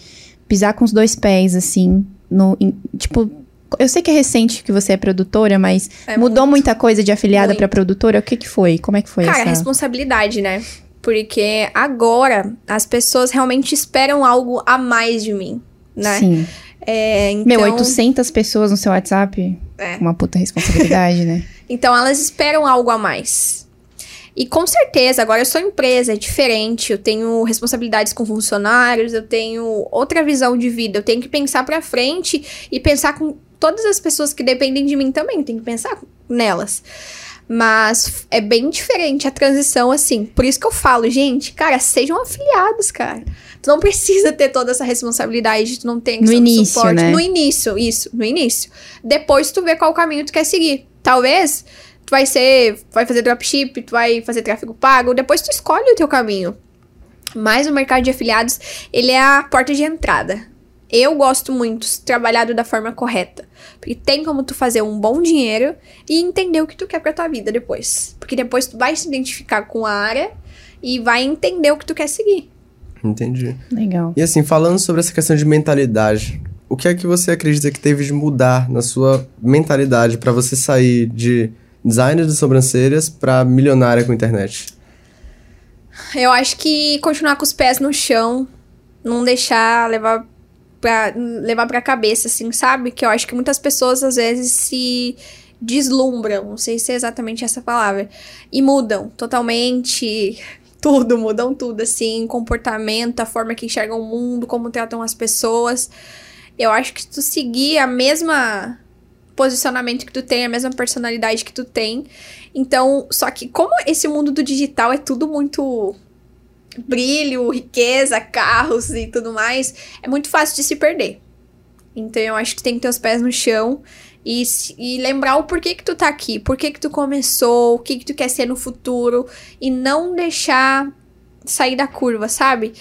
pisar com os dois pés, assim, no. Em, tipo. Eu sei que é recente que você é produtora, mas é mudou muito. muita coisa de afiliada para produtora? O que que foi? Como é que foi Cara, essa... responsabilidade, né? Porque agora as pessoas realmente esperam algo a mais de mim, né? Sim. É, então... Meu, 800 pessoas no seu WhatsApp? É. Uma puta responsabilidade, né? Então elas esperam algo a mais. E com certeza, agora eu sou empresa, é diferente. Eu tenho responsabilidades com funcionários, eu tenho outra visão de vida. Eu tenho que pensar pra frente e pensar com todas as pessoas que dependem de mim também. Tenho que pensar nelas. Mas é bem diferente a transição, assim. Por isso que eu falo, gente, cara, sejam afiliados, cara. Tu não precisa ter toda essa responsabilidade, tu não tem no início, suporte. Né? No início, isso, no início. Depois tu vê qual caminho tu quer seguir. Talvez tu vai ser, vai fazer dropship, tu vai fazer tráfego pago, depois tu escolhe o teu caminho. Mas o mercado de afiliados, ele é a porta de entrada. Eu gosto muito trabalhado da forma correta. Porque tem como tu fazer um bom dinheiro e entender o que tu quer pra tua vida depois. Porque depois tu vai se identificar com a área e vai entender o que tu quer seguir. Entendi. Legal. E assim, falando sobre essa questão de mentalidade, o que é que você acredita que teve de mudar na sua mentalidade para você sair de designer de sobrancelhas para milionária com internet? Eu acho que continuar com os pés no chão, não deixar levar pra, levar pra cabeça, assim, sabe? Que eu acho que muitas pessoas às vezes se deslumbram, não sei se é exatamente essa palavra, e mudam totalmente, tudo, mudam tudo, assim, comportamento, a forma que enxergam o mundo, como tratam as pessoas. Eu acho que tu seguir a mesma posicionamento que tu tem, a mesma personalidade que tu tem. Então, só que como esse mundo do digital é tudo muito brilho, riqueza, carros e tudo mais, é muito fácil de se perder. Então eu acho que tem que ter os pés no chão e, e lembrar o porquê que tu tá aqui, porquê que tu começou, o que que tu quer ser no futuro e não deixar sair da curva, sabe?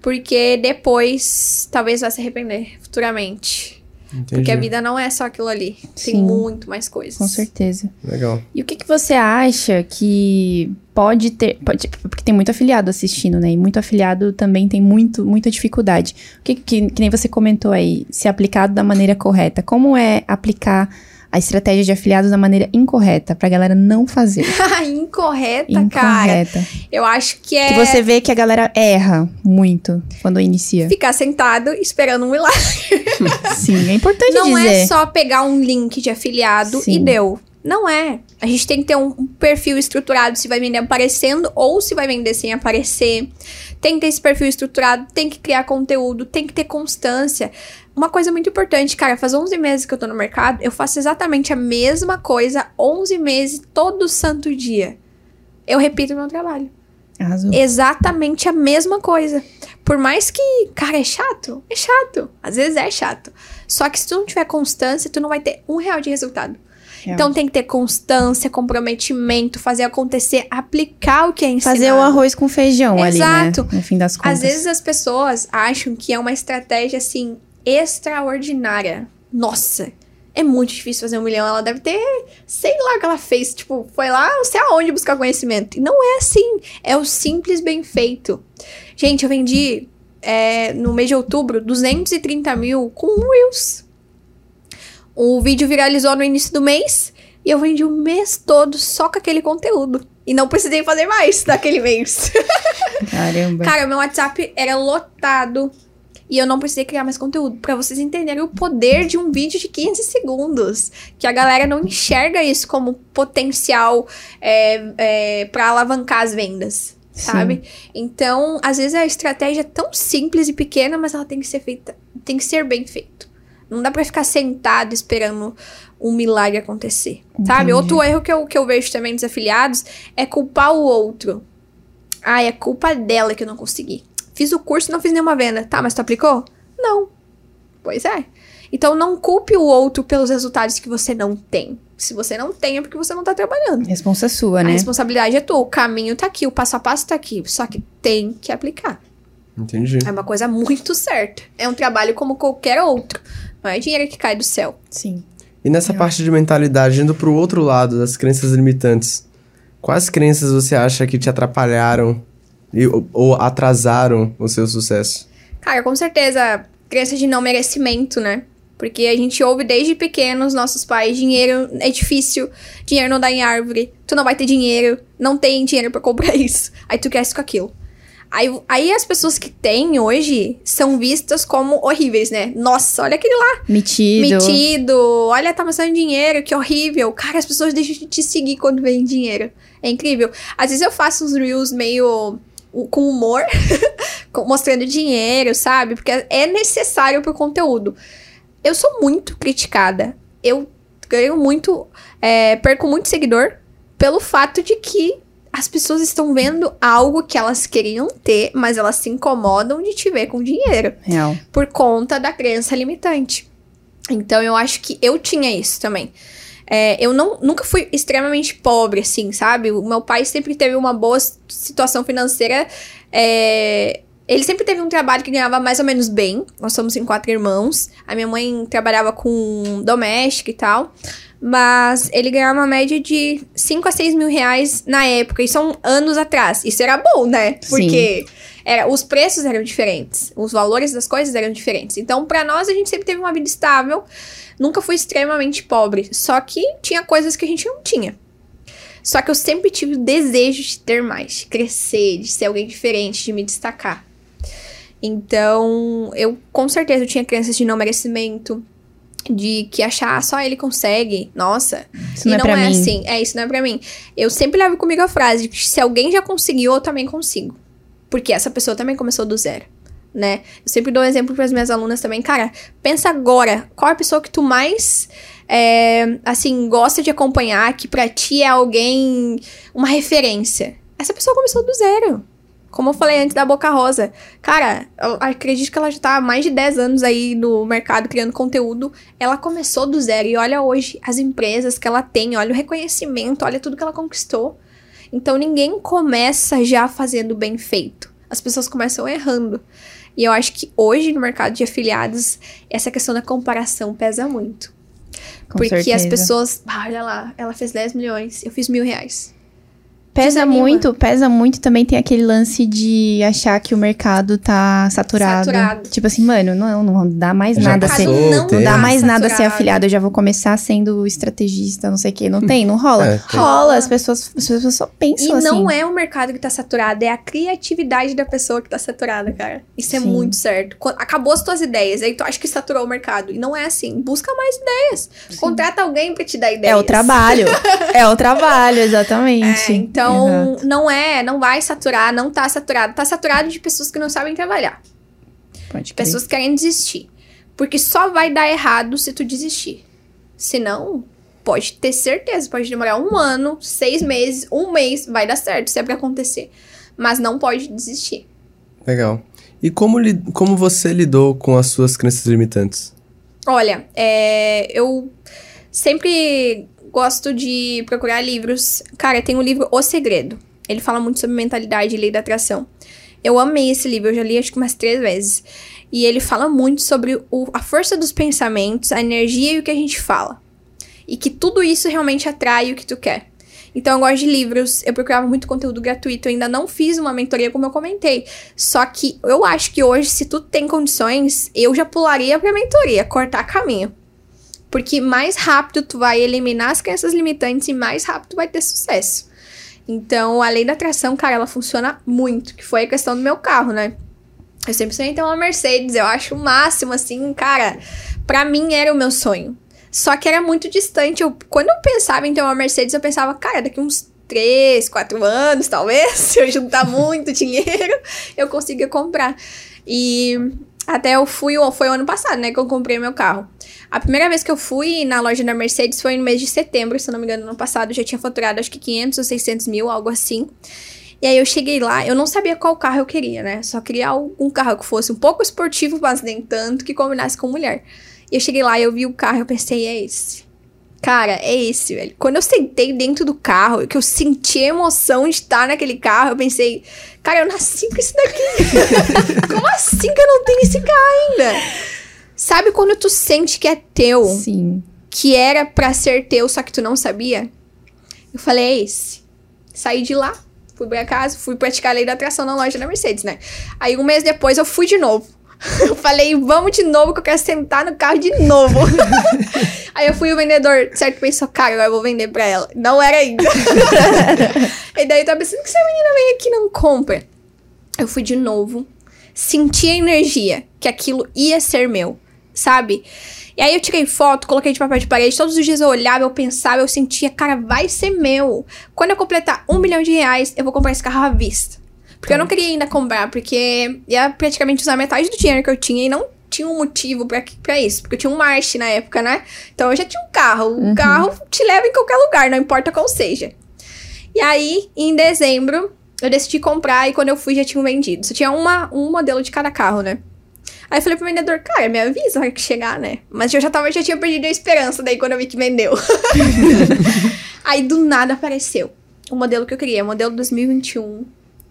Porque depois talvez vai se arrepender futuramente. Entendi. Porque a vida não é só aquilo ali. Sim, tem muito mais coisas. Com certeza. Legal. E o que, que você acha que pode ter. Pode, porque tem muito afiliado assistindo, né? E muito afiliado também tem muito, muita dificuldade. O que, que, que nem você comentou aí, se aplicado da maneira correta. Como é aplicar a estratégia de afiliados da maneira incorreta, pra galera não fazer. incorreta, incorreta, cara. Eu acho que é. Que você vê que a galera erra muito quando inicia. Ficar sentado esperando um milagre. Sim, é importante não dizer. Não é só pegar um link de afiliado Sim. e deu. Não é. A gente tem que ter um, perfil estruturado se vai vender aparecendo ou se vai vender sem aparecer. Tem que ter esse perfil estruturado, tem que criar conteúdo, tem que ter constância. Uma coisa muito importante, cara, faz 11 meses que eu tô no mercado, eu faço exatamente a mesma coisa 11 meses todo santo dia. Eu repito o meu trabalho. Arrasou. Exatamente a mesma coisa. Por mais que, cara, é chato, é chato. Às vezes é chato. Só que se tu não tiver constância, tu não vai ter um real de resultado. Então tem que ter constância, comprometimento, fazer acontecer, aplicar o que é ensinado. Fazer o arroz com feijão Exato. ali, né? No fim das contas. Às vezes as pessoas acham que é uma estratégia assim extraordinária. Nossa, é muito difícil fazer um milhão. Ela deve ter, sei lá o que ela fez. Tipo, foi lá, não sei aonde buscar conhecimento. E não é assim. É o simples bem feito. Gente, eu vendi é, no mês de outubro 230 mil com Reels. O vídeo viralizou no início do mês e eu vendi o mês todo só com aquele conteúdo. E não precisei fazer mais naquele mês. Caramba. Cara, meu WhatsApp era lotado e eu não precisei criar mais conteúdo. Pra vocês entenderem o poder de um vídeo de 15 segundos. Que a galera não enxerga isso como potencial é, é, para alavancar as vendas. Sabe? Então, às vezes a estratégia é tão simples e pequena, mas ela tem que ser feita, tem que ser bem feito. Não dá pra ficar sentado esperando um milagre acontecer. Sabe? Entendi. Outro erro que eu, que eu vejo também dos afiliados é culpar o outro. Ah, é culpa dela que eu não consegui. Fiz o curso e não fiz nenhuma venda. Tá, mas tu aplicou? Não. Pois é. Então não culpe o outro pelos resultados que você não tem. Se você não tem, é porque você não tá trabalhando. Responsa sua, A né? responsabilidade é tua. O caminho tá aqui, o passo a passo tá aqui. Só que tem que aplicar. Entendi. É uma coisa muito certa. É um trabalho como qualquer outro. Não é dinheiro que cai do céu. Sim. E nessa parte de mentalidade, indo pro outro lado das crenças limitantes, quais crenças você acha que te atrapalharam e- ou- ou atrasaram o seu sucesso? Cara, com certeza, crença de não merecimento, né? Porque a gente ouve desde pequenos nossos pais: dinheiro é difícil, dinheiro não dá em árvore, tu não vai ter dinheiro, não tem dinheiro pra comprar isso. Aí tu cresce com aquilo. Aí, aí as pessoas que têm hoje são vistas como horríveis, né? Nossa, olha aquele lá, Metido. metido, olha, tá mostrando dinheiro, que horrível. Cara, as pessoas deixam de te seguir quando veem dinheiro. É incrível. Às vezes eu faço uns reels meio com humor, mostrando dinheiro, sabe? Porque é necessário pro conteúdo. Eu sou muito criticada. Eu ganho muito, é, perco muito seguidor pelo fato de que as pessoas estão vendo algo que elas queriam ter, mas elas se incomodam de te ver com dinheiro Real. por conta da crença limitante. Então eu acho que eu tinha isso também. É, eu não, nunca fui extremamente pobre, assim, sabe? O meu pai sempre teve uma boa situação financeira. é, ele sempre teve um trabalho que ganhava mais ou menos bem. Nós somos em quatro irmãos. A minha mãe trabalhava com doméstica e tal. Mas ele ganhava uma média de 5 a 6 mil reais na época. E são anos atrás. Isso era bom, né? Porque era, os preços eram diferentes. Os valores das coisas eram diferentes. Então, pra nós, a gente sempre teve uma vida estável. Nunca fui extremamente pobre. Só que tinha coisas que a gente não tinha. Só que eu sempre tive o desejo de ter mais, de crescer, de ser alguém diferente, de me destacar. Então, eu com certeza eu tinha crenças de não merecimento, de que achar "Ah, só ele consegue. Nossa, Isso e não é não é assim. É, isso não é pra mim. Eu sempre levo comigo a frase de que se alguém já conseguiu, eu também consigo. Porque essa pessoa também começou do zero, né? Eu sempre dou um exemplo para as minhas alunas também. Cara, pensa agora, qual é a pessoa que tu mais, é, assim, gosta de acompanhar, que pra ti é alguém, uma referência? Essa pessoa começou do zero. Como eu falei antes da Boca Rosa. Cara, eu acredito que ela já tá há mais de 10 anos aí no mercado criando conteúdo. Ela começou do zero e olha hoje as empresas que ela tem, olha o reconhecimento, olha tudo que ela conquistou. Então ninguém começa já fazendo bem feito. As pessoas começam errando. E eu acho que hoje no mercado de afiliados, essa questão da comparação pesa muito. Com porque as certeza. pessoas, ah, olha lá, ela fez 10 milhões, eu fiz mil reais. Pesa desanima. muito, pesa muito também tem aquele lance de achar que o mercado tá saturado. Saturado. Tipo assim, mano, não, não dá mais Já nada ser. não. Não dá mais nada ser saturado. afiliado, eu já vou começar sendo estrategista, não sei o quê. Não tem, não rola. É, tem. rola, as pessoas, as pessoas só E pensam assim. não é o mercado que tá saturado, é a criatividade da pessoa que tá saturada, cara. Isso é Sim. muito certo. Acabou as tuas ideias, aí tu acha que saturou o mercado. E não é assim. Busca mais ideias. Contrata alguém pra te dar ideias. É o trabalho. é o trabalho, exatamente. É, então, Exato. não é, não vai saturar, não tá saturado. Tá saturado de pessoas que não sabem trabalhar. Pode crer. Pessoas que querem desistir. Porque só vai dar errado se tu desistir. Senão, pode ter certeza, pode demorar um ano, seis meses, um mês, vai dar certo, se é pra acontecer. Mas não pode desistir. Legal. E como, li- como você lidou com as suas crenças limitantes? Olha, é, eu sempre gosto de procurar livros. Cara, tem o livro O Segredo. Ele fala muito sobre mentalidade e lei da atração. Eu amei esse livro, eu já li acho que umas três vezes. E ele fala muito sobre o- a força dos pensamentos, a energia e o que a gente fala. E que tudo isso realmente atrai o que tu quer. Então eu gosto de livros, eu procurava muito conteúdo gratuito, eu ainda não fiz uma mentoria como eu comentei. Só que eu acho que hoje, se tu tem condições, eu já pularia pra mentoria, cortar caminho. Porque mais rápido tu vai eliminar as crenças limitantes e mais rápido tu vai ter sucesso. Então, a lei da atração, cara, ela funciona muito, que foi a questão do meu carro, né? Eu sempre sonhei ter uma Mercedes, eu acho o máximo, assim, cara. Pra mim era o meu sonho. Só que era muito distante. Eu, quando eu pensava em ter uma Mercedes, eu pensava, cara, daqui uns 3, 4 anos, talvez, se eu juntar muito dinheiro, eu consiga comprar. E até eu fui, foi o ano passado, né, que eu comprei meu carro. A primeira vez que eu fui na loja da Mercedes foi no mês de setembro, se não me engano, no passado. Já tinha faturado acho que 500 ou 600 mil, algo assim. E aí eu cheguei lá, eu não sabia qual carro eu queria, né? Só queria algum carro que fosse um pouco esportivo, mas nem tanto, que combinasse com mulher. E eu cheguei lá, eu vi o carro, eu pensei, é esse. Cara, é esse, velho. Quando eu sentei dentro do carro, que eu senti a emoção de estar naquele carro, eu pensei, cara, eu nasci com isso daqui. Como assim que eu não tenho esse carro ainda? Sabe quando tu sente que é teu? Sim. Que era pra ser teu, só que tu não sabia? Eu falei, é esse. Saí de lá, fui pra casa, fui praticar a lei da atração na loja da Mercedes, né? Aí um mês depois eu fui de novo. Eu falei, vamos de novo, que eu quero sentar no carro de novo. Aí eu fui o vendedor, certo, pensou, cara, agora eu vou vender pra ela. Não era ainda. e daí eu tava pensando que essa menina vem aqui e não compra. Eu fui de novo, senti a energia que aquilo ia ser meu, sabe? E aí eu tirei foto, coloquei de papel de parede. Todos os dias eu olhava, eu pensava, eu sentia, cara, vai ser meu. Quando eu completar um milhão de reais, eu vou comprar esse carro à vista. Porque eu não queria ainda comprar, porque ia praticamente usar metade do dinheiro que eu tinha e não tinha um motivo pra, pra isso. Porque eu tinha um March na época, né? Então eu já tinha um carro. O Uhum. carro te leva em qualquer lugar, não importa qual seja. E aí, em dezembro, eu decidi comprar e quando eu fui já tinham vendido. Só tinha uma, um modelo de cada carro, né? Aí eu falei pro vendedor, cara, me avisa a hora que chegar, né? Mas eu já, tava, já tinha perdido a esperança daí quando eu vi que vendeu. aí do nada apareceu o modelo que eu queria, modelo 2021.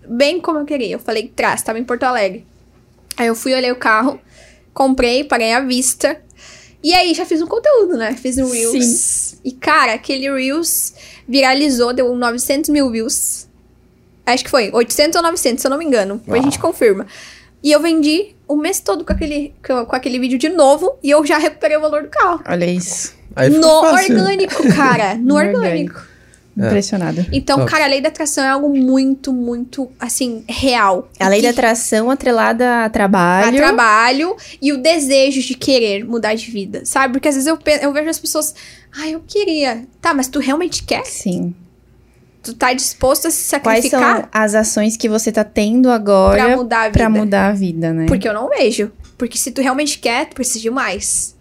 Bem como eu queria. Eu falei, traz, tava em Porto Alegre. Aí eu fui, olhei o carro, comprei, paguei à vista. E aí já fiz um conteúdo, né? Fiz um Reels. E cara, aquele Reels viralizou, deu 900 mil views. Acho que foi 800 ou 900, se eu não me engano. Depois a gente confirma. E eu vendi o mês todo com aquele, com, aquele vídeo de novo. E eu já recuperei o valor do carro. Olha isso. No fácil. orgânico, cara. No, No orgânico. Impressionada. Então, Top. cara, a lei da atração é algo muito, muito, assim, real. A lei E da que- atração atrelada a a trabalho. trabalho e o desejo de querer mudar de vida, sabe? Porque às vezes eu, eu vejo as pessoas, ah, eu queria. Tá, mas tu realmente quer? Sim. Tu tá disposto a se Quais são sacrificar as ações que você tá tendo agora pra mudar a vida? pra mudar a vida, né? Porque eu não vejo. Porque se tu realmente quer, tu precisa de mais.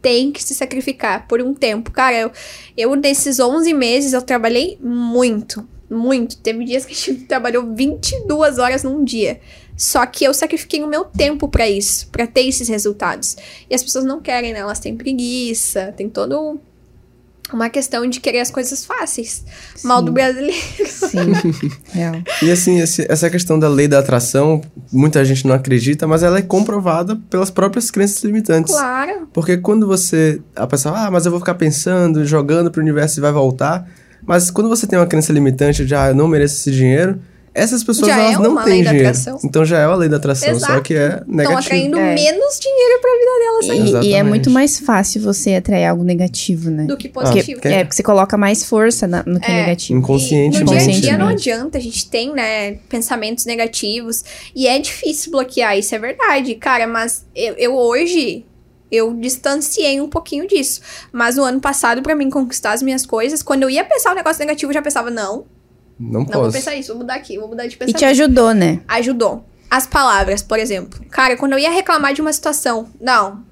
Tem que se sacrificar por um tempo. Cara, eu, eu desses 11 meses, eu trabalhei muito. Muito. Teve dias que a gente trabalhou 22 horas num dia. Só que eu sacrifiquei o meu tempo pra isso, pra ter esses resultados. E as pessoas não querem, né? Elas têm preguiça, tem todo uma questão de querer as coisas fáceis. Mal do Sim. brasileiro. Sim. Real. E assim, esse- essa questão da lei da atração, muita gente não acredita, mas ela é comprovada pelas próprias crenças limitantes. Claro. Porque quando você. A pessoa, ah, mas eu vou ficar pensando, jogando pro universo e vai voltar. Mas quando você tem uma crença limitante de, ah, eu não mereço esse dinheiro, essas pessoas Já elas é não têm lei da dinheiro. atração. Então já é uma lei da atração, só Exato. que é Estão negativo. atraindo É. menos dinheiro pra ainda. E, e é muito mais fácil você atrair algo negativo, né? do que Porque, positivo. que- é, porque você coloca mais força na- no que é, É. negativo. Inconscientemente. E no dia a dia não adianta, a gente tem, né, pensamentos negativos. E é difícil bloquear, isso é verdade, cara. Mas eu, eu hoje, eu distanciei um pouquinho disso. Mas no ano passado, pra mim conquistar as minhas coisas, quando eu ia pensar um negócio negativo, eu já pensava, não, Não não vou posso. pensar isso, vou mudar aqui, vou mudar de E pensamento. te ajudou, né? Ajudou. As palavras, por exemplo. Cara, quando eu ia reclamar de uma situação, não.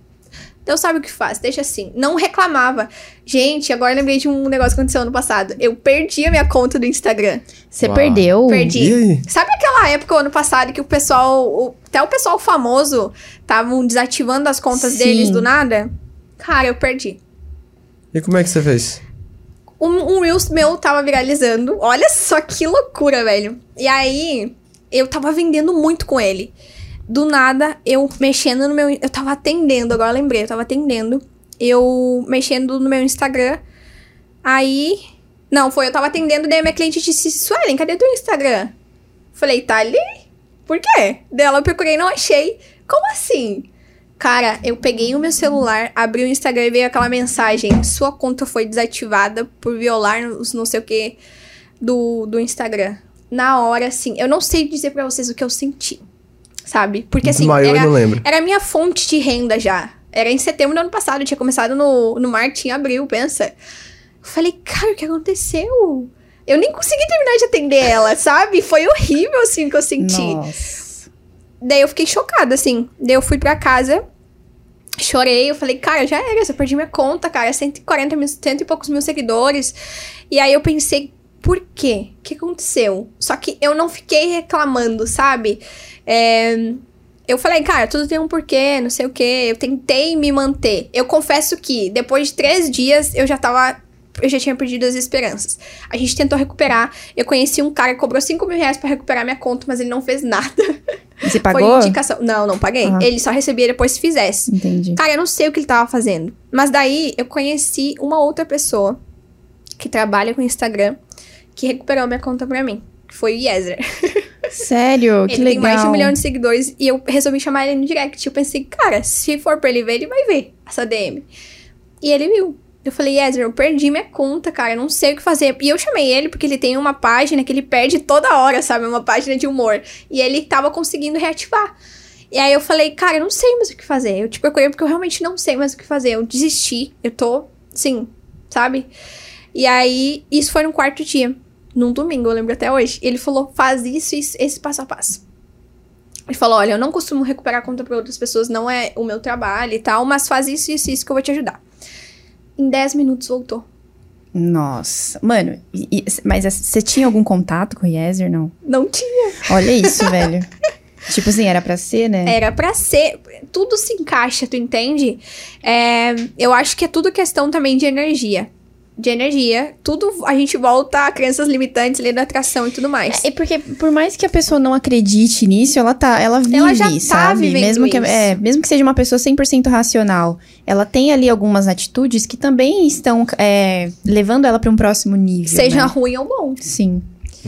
Deus sabe o que faz, deixa assim. Não reclamava. Gente, agora eu lembrei de um negócio que aconteceu ano passado. Eu perdi a minha conta do Instagram. Você Uau. perdeu. Perdi. E aí? Sabe aquela época, ano passado, que o pessoal, o- até o pessoal famoso, estavam desativando as contas Sim. deles do nada? Cara, eu perdi. E como é que você fez? Um, um Reels meu tava viralizando. Olha só que loucura, velho. E aí, eu tava vendendo muito com ele. Do nada, eu mexendo no meu. Eu tava atendendo, agora eu lembrei, eu tava atendendo. Eu mexendo no meu Instagram. Aí. Não, foi, eu tava atendendo, daí a minha cliente disse: Suelen, cadê teu Instagram? Falei, tá ali? Por quê? Dela eu procurei não achei. Como assim? Cara, eu peguei o meu celular, abri o Instagram e veio aquela mensagem: Sua conta foi desativada por violar os não sei o que do, do Instagram. Na hora, assim, eu não sei dizer pra vocês o que eu senti. sabe? Porque assim, e era, não lembra. era a minha fonte de renda já. Era em setembro do ano passado, eu tinha começado no, no marketing em abril, pensa. Eu falei, cara, o que aconteceu? Eu nem consegui terminar de atender ela, sabe? Foi horrível, assim, o que eu senti. Nossa. Daí eu fiquei chocada, assim. Daí eu fui pra casa, chorei, eu falei, cara, já era, eu perdi minha conta, cara, 140 mil, cento e poucos mil seguidores. E aí eu pensei, por quê? O que aconteceu? Só que eu não fiquei reclamando, sabe? É, eu falei, cara, tudo tem um porquê, não sei o quê. Eu tentei me manter. Eu confesso que depois de três dias eu já tava. Eu já tinha perdido as esperanças. A gente tentou recuperar. Eu conheci um cara que cobrou 5 mil reais pra recuperar minha conta, mas ele não fez nada. Você Foi pagou? indicação. Não, não paguei. Ah. Ele só recebia depois se fizesse. Entendi. Cara, eu não sei o que ele tava fazendo. Mas daí eu conheci uma outra pessoa que trabalha com Instagram que recuperou minha conta pra mim. Que foi o Yezer. Sério? Que ele legal. tem mais de um milhão de seguidores e eu resolvi chamar ele no direct. Eu pensei, cara, se for pra ele ver, ele vai ver essa DM. E ele viu. Eu falei, Yezer, eu perdi minha conta, cara, eu não sei o que fazer. E eu chamei ele porque ele tem uma página que ele perde toda hora, sabe? Uma página de humor. E ele tava conseguindo reativar. E aí eu falei, cara, eu não sei mais o que fazer. Eu te procurei porque eu realmente não sei mais o que fazer. Eu desisti. Eu tô, sim, sabe? E aí, isso foi no quarto dia. Num domingo, eu lembro até hoje. Ele falou, faz isso, isso esse passo a passo. Ele falou, olha, eu não costumo recuperar conta pra outras pessoas, não é o meu trabalho e tal, mas faz isso, isso, isso que eu vou te ajudar. Em 10 minutos voltou. Nossa. Mano, e- e- mas você tinha algum contato com o Yezer, não? Não tinha. Olha isso, velho. Tipo assim, era pra ser, né? Era pra ser. Tudo se encaixa, tu entende? É, eu acho que é tudo questão também de energia. De energia. Tudo a gente volta a crenças limitantes, lei da atração e tudo mais. É porque por mais que a pessoa não acredite nisso, ela tá, ela vive, Ela já tá sabe? mesmo que isso. é, mesmo que seja uma pessoa 100% racional, ela tem ali algumas atitudes que também estão é, levando ela pra um próximo nível, Seja né? ruim ou bom. Sim.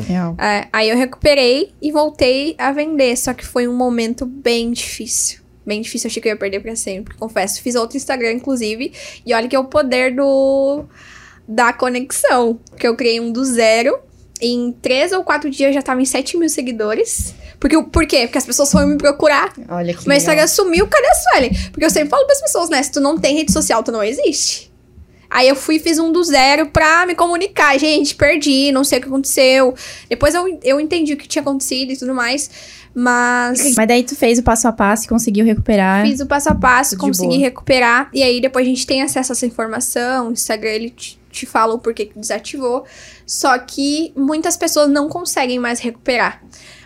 Real. É, aí eu recuperei e voltei a vender. Só que foi um momento bem difícil. Bem difícil, achei que eu ia perder pra sempre, confesso. Fiz outro Instagram, inclusive. E olha que é o poder do da conexão. Que eu criei um do zero. Em três ou quatro dias já tava em 7 mil seguidores. Porque, por quê? Porque as pessoas foram me procurar. Olha que Meu. Instagram sumiu, cadê a Suelen? Porque eu sempre falo pras pessoas, né? Se tu não tem rede social, tu não existe. Aí eu fui e fiz um do zero pra me comunicar. Gente, perdi, não sei o que aconteceu. Depois eu, eu entendi o que tinha acontecido e tudo mais. Mas Mas daí tu fez o passo a passo e conseguiu recuperar. fiz o passo a passo, consegui boa. recuperar. E aí depois a gente tem acesso a essa informação. O Instagram, ele te, te fala o porquê que desativou. Só que muitas pessoas não conseguem mais recuperar.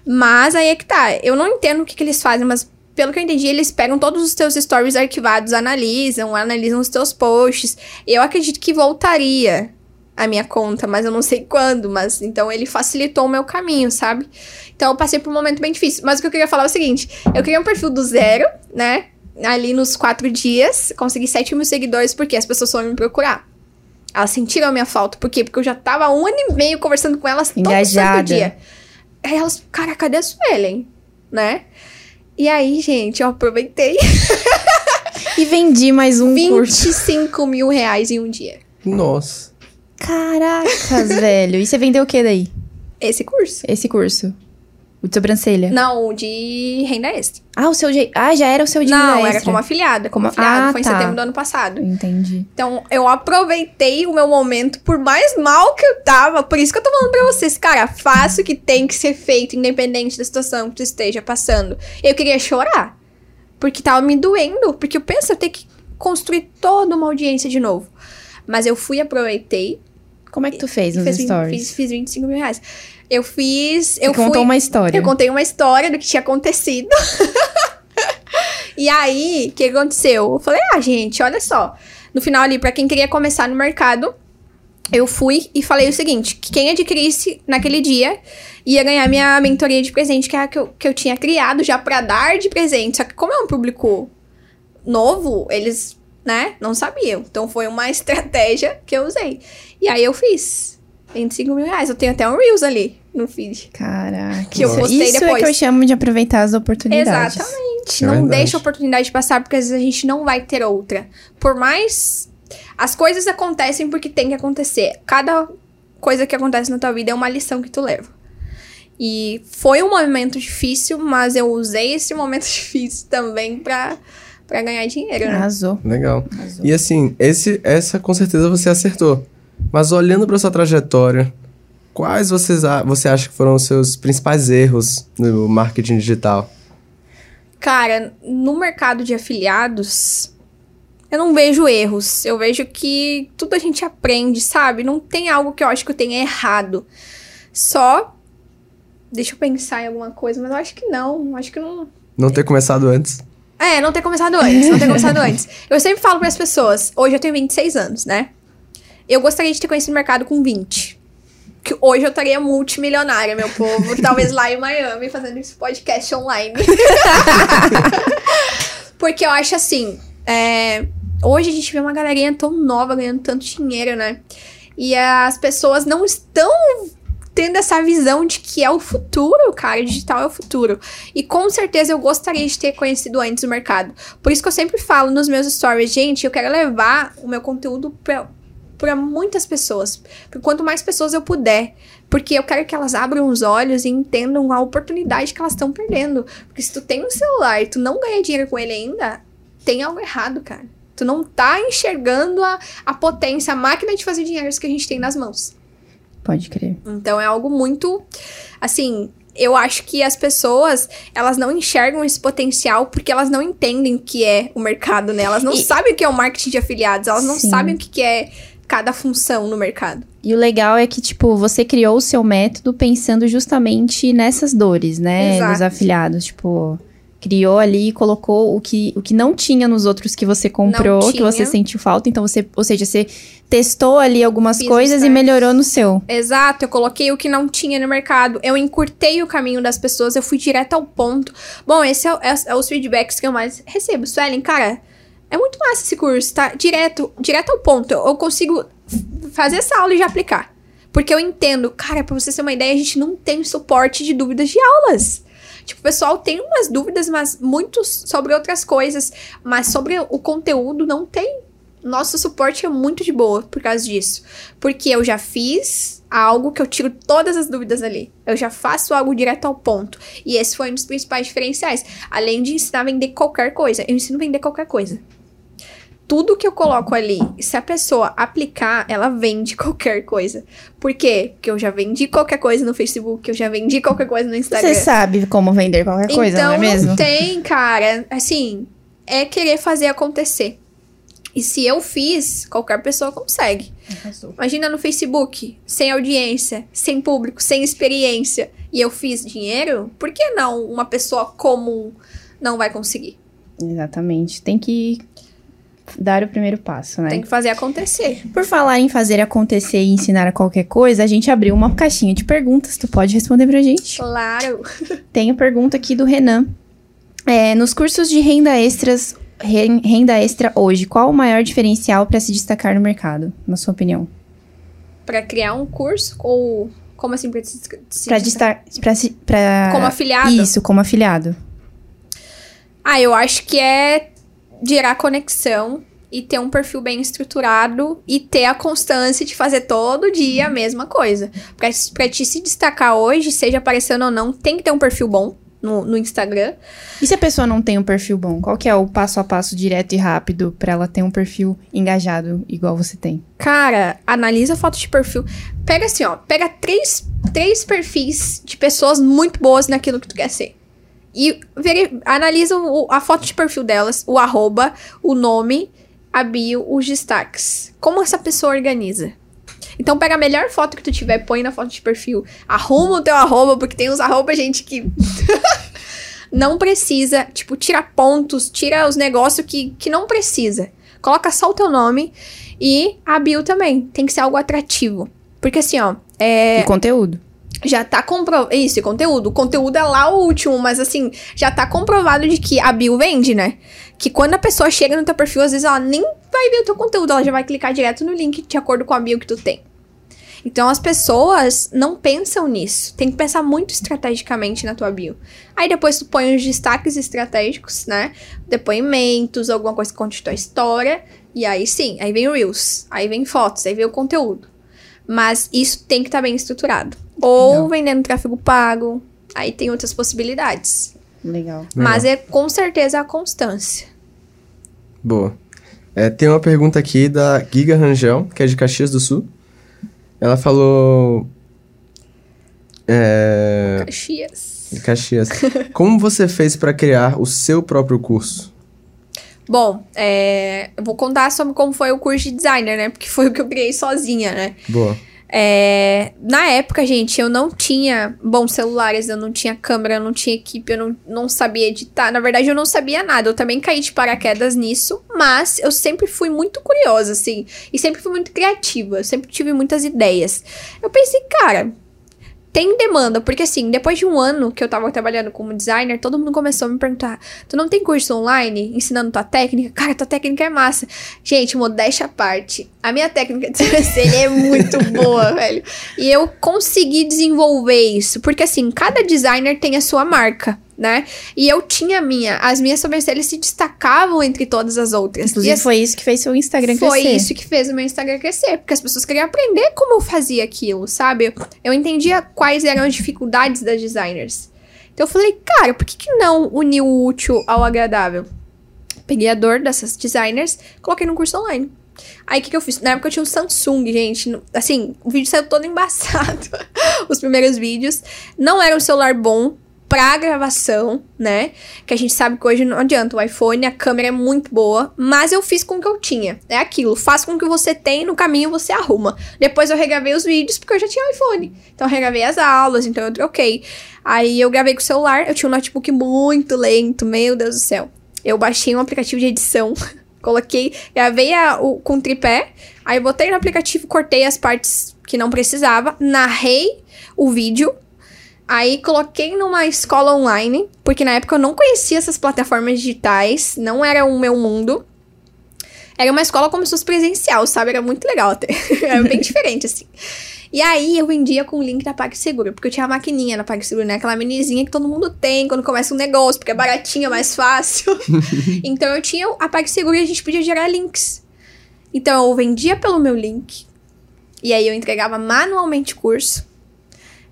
Mas aí é que tá. Eu não entendo o que, que eles fazem, mas pelo que eu entendi, eles pegam todos os teus stories arquivados, analisam, analisam os teus posts. Eu acredito que voltaria a minha conta, mas eu não sei quando. Mas então ele facilitou o meu caminho, sabe? Então eu passei por um momento bem difícil. Mas o que eu queria falar é o seguinte: eu criei um perfil do zero, né? Ali nos quatro dias, consegui 7 mil seguidores porque as pessoas foram me procurar. Elas sentiram a minha falta. Por quê? Porque eu já tava um ano e meio conversando com elas todo santo Engajada. dia. Aí elas, cara, cadê a Suelen? Né? E aí, gente, eu aproveitei E vendi mais um curso. 25 mil reais em um dia. Nossa. Caracas, velho. E você vendeu o que daí? Esse curso. Esse curso? O de sobrancelha? Não, de renda extra. Ah, o seu jeito. Ah, já era o seu de Não, renda era extra. como afiliada. Como afiliada. Ah, Foi em tá. setembro do ano passado. Entendi. Então, eu aproveitei o meu momento, por mais mal que eu tava. Por isso que eu tô falando pra vocês, cara, faça o que tem que ser feito, independente da situação que tu esteja passando. Eu queria chorar. Porque tava me doendo. Porque eu penso, eu tenho que construir toda uma audiência de novo. Mas eu fui, aproveitei. Como é que tu fez nos Fiz, stories? fiz, fiz 25 mil reais. Eu fiz. Você eu contou fui, uma história. eu contei uma história do que tinha acontecido. e aí, o que aconteceu? Eu falei, ah, gente, olha só. No final ali, pra quem queria começar no mercado, eu fui e falei o seguinte: que quem adquirisse naquele dia ia ganhar minha mentoria de presente, que é a que eu, que eu tinha criado já pra dar de presente. Só que como é um público novo, eles, né, não sabiam. Então foi uma estratégia que eu usei. E aí eu fiz. 25 mil reais. Eu tenho até um Reels ali no feed. Caraca. Que eu Isso- postei Isso é depois. que eu chamo de aproveitar as oportunidades. Exatamente. É não verdade. deixa a oportunidade passar, porque às vezes a gente não vai ter outra. Por mais. As coisas acontecem porque tem que acontecer. Cada coisa que acontece na tua vida é uma lição que tu leva. E foi um momento difícil, mas eu usei esse momento difícil também pra, pra ganhar dinheiro, né? Arrasou. Legal. E assim, esse, essa com certeza você acertou. Mas olhando para sua trajetória, quais vocês, a- você acha que foram os seus principais erros no marketing digital? Cara, no mercado de afiliados, eu não vejo erros. Eu vejo que tudo a gente aprende, sabe? Não tem algo que eu acho que eu tenha errado. Só. Deixa eu pensar em alguma coisa, mas eu acho que não. Acho que não. Não ter começado antes? É, não ter começado antes, não ter começado antes. Eu sempre falo para as pessoas, hoje eu tenho 26 anos, né? Eu gostaria de ter conhecido o mercado com 20. Que hoje eu estaria multimilionária, meu povo. talvez lá em Miami, fazendo esse podcast online. Porque eu acho assim, é, hoje a gente vê uma galerinha tão nova ganhando tanto dinheiro, né? E as pessoas não estão tendo essa visão de que é o futuro, cara. O digital é o futuro. E com certeza eu gostaria de ter conhecido antes o mercado. Por isso que eu sempre falo nos meus stories, gente, eu quero levar o meu conteúdo pra, pra muitas pessoas. Por quanto mais pessoas eu puder. Porque eu quero que elas abram os olhos e entendam a oportunidade que elas estão perdendo. Porque se tu tem um celular e tu não ganha dinheiro com ele ainda, tem algo errado, cara. Tu não tá enxergando a, a potência, a máquina de fazer dinheiro que a gente tem nas mãos. Pode crer. Então é algo muito assim, eu acho que as pessoas, elas não enxergam esse potencial porque elas não entendem o que é o mercado, né? Elas não E- sabem o que é o marketing de afiliados, elas não Sim. sabem o que é cada função no mercado. E o legal é que, tipo, você criou o seu método pensando justamente nessas dores, né? Exato. Dos afiliados. Tipo, criou ali e colocou o que, o que não tinha nos outros que você comprou, que você sentiu falta. Então, você, ou seja, você testou ali algumas Fiz coisas e melhorou no seu. Exato, eu coloquei o que não tinha no mercado, eu encurtei o caminho das pessoas, eu fui direto ao ponto. Bom, esse é, é- é os feedbacks que eu mais recebo. Suelen, cara, é muito massa esse curso, tá? Direto, direto ao ponto. Eu, consigo fazer essa aula e já aplicar. Porque eu entendo, cara, pra você ter uma ideia, a gente não tem suporte de dúvidas de aulas. Tipo, o pessoal tem umas dúvidas, mas muitos sobre outras coisas. Mas sobre o conteúdo não tem. Nosso suporte é muito de boa por causa disso. Porque eu já fiz algo que eu tiro todas as dúvidas ali. Eu já faço algo direto ao ponto. E esse foi um dos principais diferenciais. Além de ensinar a vender qualquer coisa. Eu ensino a vender qualquer coisa. Tudo que eu coloco ali, se a pessoa aplicar, ela vende qualquer coisa. Por quê? Porque eu já vendi qualquer coisa no Facebook, eu já vendi qualquer coisa no Instagram. Você sabe como vender qualquer coisa, então não é mesmo? tem, cara. Assim, é querer fazer acontecer. E se eu fiz, qualquer pessoa consegue. Imagina no Facebook, sem audiência, sem público, sem experiência, e eu fiz dinheiro, por que não uma pessoa comum não vai conseguir? Exatamente. Tem que dar o primeiro passo, né? Tem que fazer acontecer. Por falar em fazer acontecer e ensinar a qualquer coisa, a gente abriu uma caixinha de perguntas. Tu pode responder pra gente? Claro. Tem a pergunta aqui do Renan. É, nos cursos de renda extras, re- renda extra hoje, qual o maior diferencial para se destacar no mercado, na sua opinião? Pra criar um curso ou como assim pra se, se Para destacar, para se- pra- como afiliado? Isso, como afiliado. Ah, eu acho que é gerar conexão e ter um perfil bem estruturado e ter a constância de fazer todo dia a mesma coisa. Pra, pra te se destacar hoje, seja aparecendo ou não, tem que ter um perfil bom no, no Instagram. E se a pessoa não tem um perfil bom, qual que é o passo a passo direto e rápido para ela ter um perfil engajado igual você tem? Cara, analisa a foto de perfil. Pega assim, ó. Pega três, três perfis de pessoas muito boas naquilo que tu quer ser. E veri- analisa o- a foto de perfil delas, o arroba, o nome, a bio, os destaques. Como essa pessoa organiza. Então pega a melhor foto que tu tiver, põe na foto de perfil. Arruma o teu arroba, porque tem uns arroba, gente, que não precisa. Tipo, tira pontos, tira os negócios que, que não precisa. Coloca só o teu nome e a bio também. Tem que ser algo atrativo. Porque assim, ó, é, E conteúdo. Já tá comprovado. Isso, conteúdo. O conteúdo é lá o último, mas assim, já tá comprovado de que a bio vende, né? Que quando a pessoa chega no teu perfil, às vezes ela nem vai ver o teu conteúdo, ela já vai clicar direto no link de acordo com a bio que tu tem. Então as pessoas não pensam nisso. Tem que pensar muito estrategicamente na tua bio. Aí depois tu põe os destaques estratégicos, né? Depoimentos, alguma coisa que conte tua história. E aí sim, aí vem Reels, aí vem fotos, aí vem o conteúdo. Mas isso tem que estar bem estruturado. Ou Legal. vendendo tráfego pago. Aí tem outras possibilidades. Legal. Mas é com certeza a constância. Boa. É, tem uma pergunta aqui da Giga Rangel, que é de Caxias do Sul. Ela falou. É. Caxias. De Caxias. Como você fez para criar o seu próprio curso? Bom, é, eu vou contar sobre como foi o curso de designer, né? Porque foi o que eu criei sozinha, né? Boa. É, na época, gente, eu não tinha bons celulares, eu não tinha câmera, eu não tinha equipe, eu não, não sabia editar. Na verdade, eu não sabia nada. Eu também caí de paraquedas nisso, mas eu sempre fui muito curiosa, assim, e sempre fui muito criativa. Sempre tive muitas ideias. Eu pensei, cara. Tem demanda, porque assim, depois de um ano que eu tava trabalhando como designer, todo mundo começou a me perguntar: Tu não tem curso online ensinando tua técnica? Cara, tua técnica é massa. Gente, modéstia à parte. A minha técnica de sobrancelha é muito boa, velho. E eu consegui desenvolver isso. Porque assim, cada designer tem a sua marca, né? E eu tinha a minha. As minhas sobrancelhas se destacavam entre todas as outras. Inclusive, e as- foi isso que fez seu Instagram foi crescer. isso que fez o meu Instagram crescer, porque as pessoas queriam aprender como eu fazia aquilo, sabe? Eu entendia quais eram as dificuldades das designers. Então eu falei, cara, por que, que não unir o útil ao agradável? Peguei a dor dessas designers, coloquei no curso online. Aí o que, que eu fiz? Na época eu tinha um Samsung, gente. Assim, o vídeo saiu todo embaçado. Os primeiros vídeos. Não era um celular bom pra gravação, né? Que a gente sabe que hoje não adianta. O iPhone, a câmera é muito boa. Mas eu fiz com o que eu tinha. É aquilo. Faz com o que você tem, no caminho você arruma. Depois eu regravei os vídeos porque eu já tinha iPhone. Então eu regravei as aulas, então eu troquei. Aí eu gravei com o celular. Eu tinha um notebook muito lento, meu Deus do céu. Eu baixei um aplicativo de edição. Coloquei, gravei a, o, com tripé, aí botei no aplicativo, cortei as partes que não precisava, narrei o vídeo, aí coloquei numa escola online, porque na época eu não conhecia essas plataformas digitais, não era o meu mundo. Era uma escola como se fosse presencial, sabe? Era muito legal até. era bem diferente, assim. E aí eu vendia com o link da PagSeguro, porque eu tinha a maquininha na PagSeguro, né? Aquela minizinha que todo mundo tem quando começa um negócio, porque é baratinho, é mais fácil. então eu tinha a PagSeguro e a gente podia gerar links. Então eu vendia pelo meu link. E aí eu entregava manualmente o curso.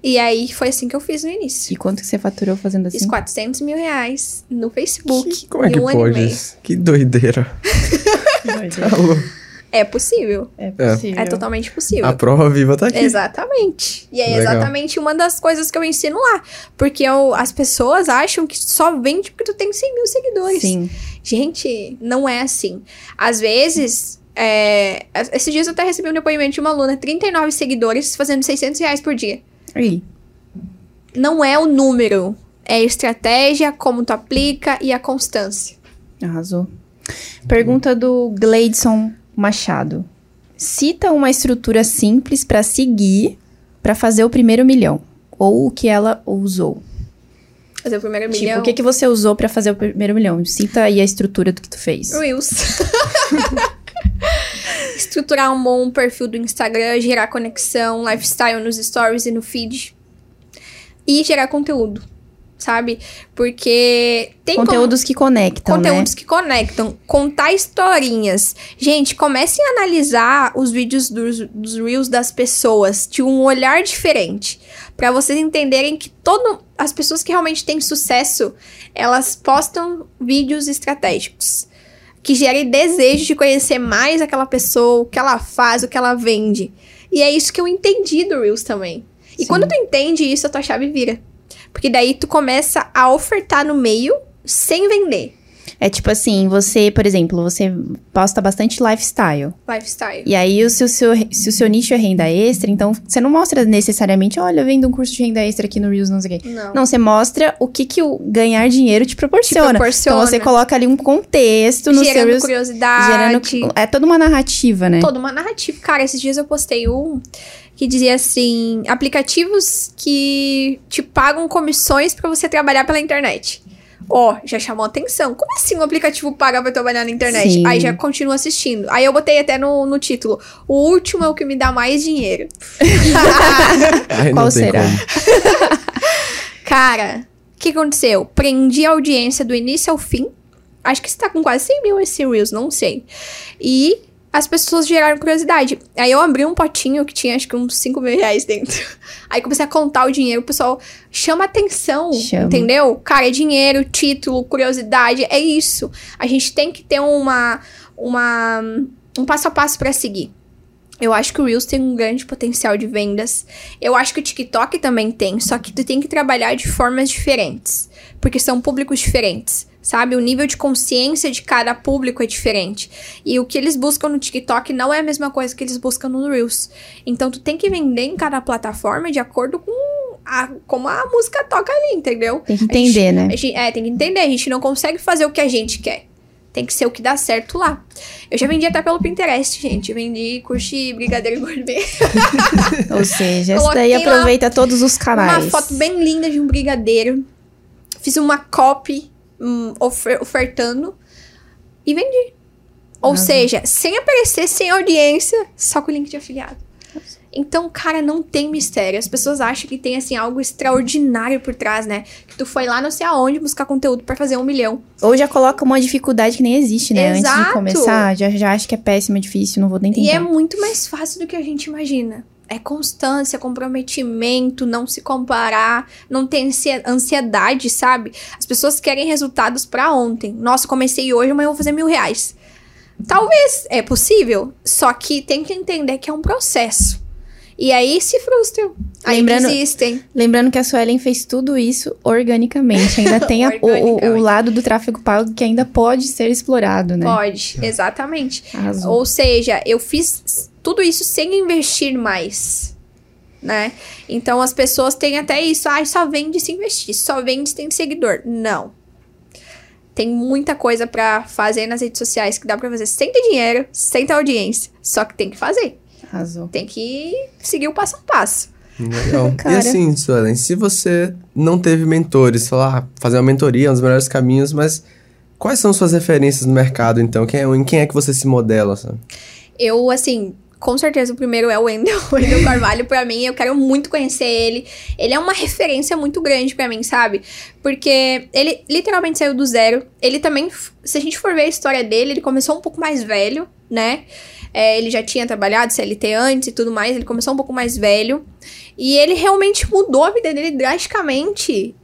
E aí foi assim que eu fiz no início. E quanto que você faturou fazendo assim? Fiz 400 mil reais no Facebook. Que- como é que um pode isso? Que doideira. Tá. É possível. É possível. É totalmente possível. A prova viva tá aqui. Exatamente. E é Legal. exatamente uma das coisas que eu ensino lá. Porque eu- as pessoas acham que só vende porque tu tem 100 mil seguidores. Sim. Gente, não é assim. Às vezes, é... esses dias eu até recebi um depoimento de uma aluna, 39 seguidores, fazendo 600 reais por dia. Aí. Não é o número, é a estratégia, como tu aplica e a constância. Arrasou. Pergunta do Gleidson Machado. Cita uma estrutura simples pra seguir pra fazer o primeiro milhão. Ou o que ela usou. Fazer o primeiro Tipo, milhão. o que, que você usou pra fazer o primeiro milhão? Cita aí a estrutura do que tu fez. Reels. Estruturar um bom perfil do Instagram, gerar conexão, lifestyle nos stories e no feed. E gerar conteúdo, sabe? Porque tem como- Conteúdos que conectam, Conteúdos que conectam, contar historinhas. Gente, comecem a analisar os vídeos dos, dos Reels das pessoas de um olhar diferente. Pra vocês entenderem que todo, as pessoas que realmente têm sucesso, elas postam vídeos estratégicos. Que gerem desejo de conhecer mais aquela pessoa, o que ela faz, o que ela vende. E é isso que eu entendi do Reels também. E Sim. quando tu entende isso, a tua chave vira. Porque daí tu começa a ofertar no meio sem vender. É tipo assim, você, por exemplo, você posta bastante lifestyle. Lifestyle. E aí, se o, seu, se o seu nicho é renda extra, então você não mostra necessariamente, olha, eu vendo um curso de renda extra aqui no Reels, não sei o quê. Não. Não, você mostra o que, que o ganhar dinheiro te proporciona. proporciona. Então você coloca ali um contexto no seu gerando Reels. curiosidade. Gerando, é toda uma narrativa, né? Toda uma narrativa. Cara, esses dias eu postei um que dizia assim: aplicativos que te pagam comissões pra você trabalhar pela internet. Ó, já chamou atenção. Como assim um aplicativo paga pra trabalhar na internet? Sim. Aí já continua assistindo. Aí eu botei até no, no título: O último é o que me dá mais dinheiro. Ai, Qual será? Cara, o que aconteceu? Prendi a audiência do início ao fim. Acho que está com quase 100 mil esse Reels, não sei. E as pessoas geraram curiosidade. Aí eu abri um potinho que tinha acho que uns 5 mil reais dentro. Aí comecei a contar o dinheiro, o pessoal chama atenção, Chama. entendeu? Cara, é dinheiro, título, curiosidade, é isso. A gente tem que ter uma, uma um passo a passo pra seguir. Eu acho que o Reels tem um grande potencial de vendas. Eu acho que o TikTok também tem, só que tu tem que trabalhar de formas diferentes, porque são públicos diferentes, sabe? O nível de consciência de cada público é diferente. E o que eles buscam no TikTok não é a mesma coisa que eles buscam no Reels. Então tu tem que vender em cada plataforma de acordo com a, como a música toca ali, entendeu? Tem que A gente- entender, né? gente- é, tem que entender. A gente não consegue fazer o que a gente quer. Tem que ser o que dá certo lá. Eu já vendi até pelo Pinterest, gente. Vendi curti brigadeiro gourmet. Ou seja, essa daí aproveita todos os canais. Uma foto bem linda de um brigadeiro. Fiz uma copy hum, ofer- ofertando e vendi. Ou Arrasou. seja, sem aparecer, sem audiência, só com o link de afiliado. Então, cara, não tem mistério. As pessoas acham que tem, assim, algo extraordinário por trás, né? Que tu foi lá não sei aonde buscar conteúdo pra fazer um milhão. Ou já coloca uma dificuldade que nem existe, né? Antes Exato. de começar, já, já acho que é péssimo, é difícil, não vou nem E é tentar. muito mais fácil do que a gente imagina. É constância, comprometimento, não se comparar, não ter ansiedade, sabe? As pessoas querem resultados pra ontem. Nossa, comecei hoje, amanhã eu vou fazer mil reais. Talvez, é possível. Só que tem que entender que é um processo. E aí se frustram. Aí Lembrando- desistem. Lembrando que a Suelen fez tudo isso organicamente. Ainda tem a- o- o, lado do tráfego pago que ainda pode ser explorado, né? Pode, exatamente. Arrasou. Ou seja, eu fiz tudo isso sem investir mais, né? Então as pessoas têm até isso, ah, só vende se investir, só vende se tem seguidor. Não. Tem muita coisa pra fazer nas redes sociais que dá pra fazer sem ter dinheiro, sem ter audiência. Só que tem que fazer. Arrasou. Tem que seguir o passo a passo. Legal. Cara. E assim, Suelen, se você não teve mentores, falar, ah, fazer uma mentoria é um dos melhores caminhos, mas quais são suas referências no mercado, então? Quem é, em quem é que você se modela, sabe? Eu, assim, com certeza o primeiro é o Wendel. O Wendel Carvalho, pra mim, eu quero muito conhecer ele. Ele é uma referência muito grande pra mim, sabe? Porque ele literalmente saiu do zero. Ele também, se a gente for ver a história dele, ele começou um pouco mais velho, né? É, ele já tinha trabalhado CLT antes e tudo mais, ele começou um pouco mais velho. E ele realmente mudou a vida dele drasticamente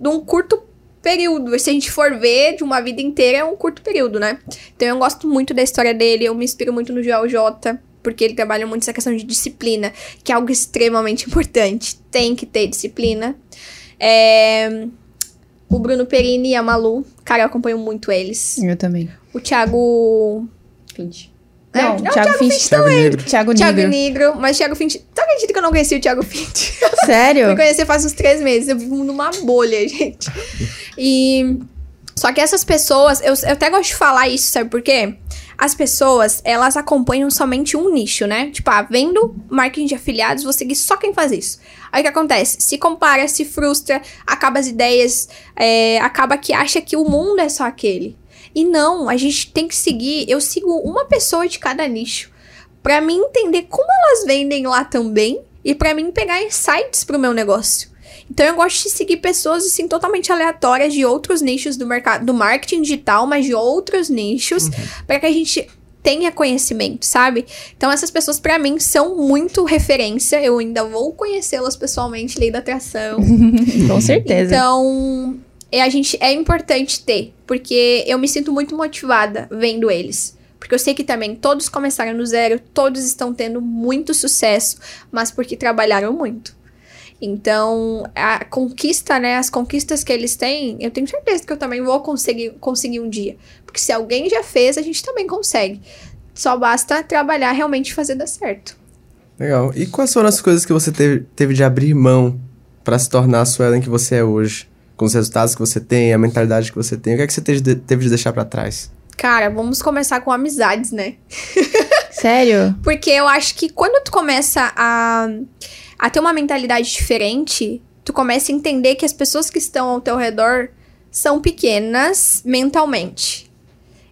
num curto período. Se a gente for ver de uma vida inteira, é um curto período, né? Então eu gosto muito da história dele, eu me inspiro muito no Joel J, porque ele trabalha muito essa questão de disciplina, que é algo extremamente importante. Tem que ter disciplina. É, O Bruno Perini e a Malu, cara, eu acompanho muito eles. Eu também. O Thiago. É, Não, não, Thiago Finch. Thiago Negro. Thiago Thiago Negro. Negro, mas Thiago Finch. Tu acredita que eu não conheci o Thiago Finch? Sério? Fui conhecer faz uns três meses. Eu vivo numa bolha, gente. E. Só que essas pessoas, eu, eu até gosto de falar isso, sabe por quê? As pessoas, elas acompanham somente um nicho, né? Tipo, ah, vendo marketing de afiliados, vou seguir só quem faz isso. Aí o que acontece? Se compara, se frustra, acaba as ideias, é, acaba que acha que o mundo é só aquele. E não, a gente tem que seguir. Eu sigo uma pessoa de cada nicho. Pra mim entender como elas vendem lá também e pra mim pegar insights pro meu negócio. Então eu gosto de seguir pessoas assim totalmente aleatórias de outros nichos do mercado, do marketing digital, mas de outros nichos, pra que a gente tenha conhecimento, sabe? Então essas pessoas pra mim são muito referência. Eu ainda vou conhecê-las pessoalmente, lei da atração. Com certeza. Então, é, a gente, é importante ter, porque eu me sinto muito motivada vendo eles. Porque eu sei que também todos começaram no zero, todos estão tendo muito sucesso, mas porque trabalharam muito. Então, a conquista, né? As conquistas que eles têm, eu tenho certeza que eu também vou conseguir, conseguir um dia. Porque se alguém já fez, a gente também consegue. Só basta trabalhar realmente e fazer dar certo. Legal. E quais foram as coisas que você teve, teve de abrir mão pra se tornar a Suelen que você é hoje? Com os resultados que você tem, a mentalidade que você tem. O que é que você teve de, teve de deixar pra trás? Cara, vamos começar com amizades, né? Sério? Porque eu acho que quando tu começa a, a ter uma mentalidade diferente, tu começa a entender que as pessoas que estão ao teu redor são pequenas mentalmente.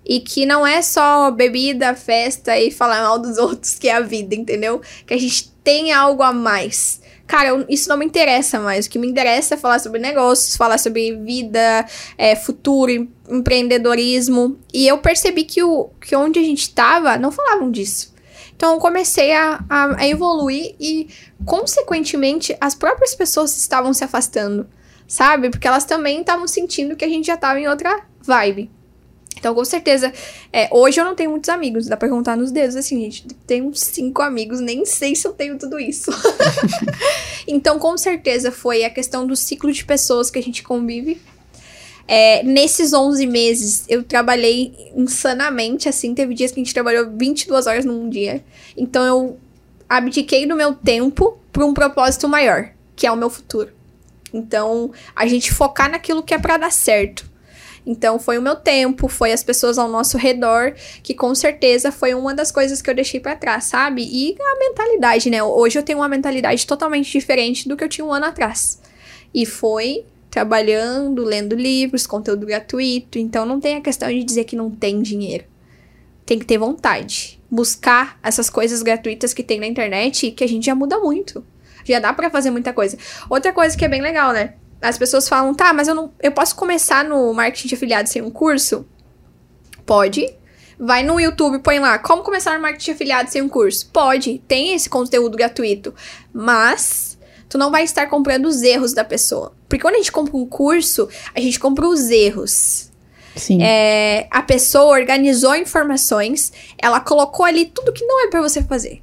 E que não é só bebida, festa e falar mal dos outros que é a vida, entendeu? Que a gente tem algo a mais. Cara, eu- isso não me interessa mais. O que me interessa é falar sobre negócios, falar sobre vida, é, futuro, em- empreendedorismo. E eu percebi que, o, que onde a gente tava, não falavam disso. Então eu comecei a, a, a evoluir e, consequentemente, as próprias pessoas estavam se afastando, sabe? Porque elas também estavam sentindo que a gente já tava em outra vibe. Então, com certeza, é, hoje eu não tenho muitos amigos, dá pra contar nos dedos, assim, gente, tenho uns cinco amigos, nem sei se eu tenho tudo isso. então, com certeza, foi a questão do ciclo de pessoas que a gente convive. É, nesses 11 meses, eu trabalhei insanamente, assim, teve dias que a gente trabalhou 22 horas num dia. Então, eu abdiquei do meu tempo para um propósito maior, que é o meu futuro. Então, a gente focar naquilo que é para dar certo. Então, foi o meu tempo, foi as pessoas ao nosso redor, que com certeza foi uma das coisas que eu deixei pra trás, sabe? E a mentalidade, né? Hoje eu tenho uma mentalidade totalmente diferente do que eu tinha um ano atrás. E foi trabalhando, lendo livros, conteúdo gratuito. Então, não tem a questão de dizer que não tem dinheiro. Tem que ter vontade. Buscar essas coisas gratuitas que tem na internet, que a gente já muda muito. Já dá pra fazer muita coisa. Outra coisa que é bem legal, né? As pessoas falam, tá, mas eu não. Eu posso começar no marketing de afiliado sem um curso? Pode. Vai no YouTube, põe lá, como começar no marketing de afiliado sem um curso? Pode, tem esse conteúdo gratuito. Mas tu não vai estar comprando os erros da pessoa. Porque quando a gente compra um curso, a gente compra os erros. Sim. É, a pessoa organizou informações, ela colocou ali tudo que não é pra você fazer.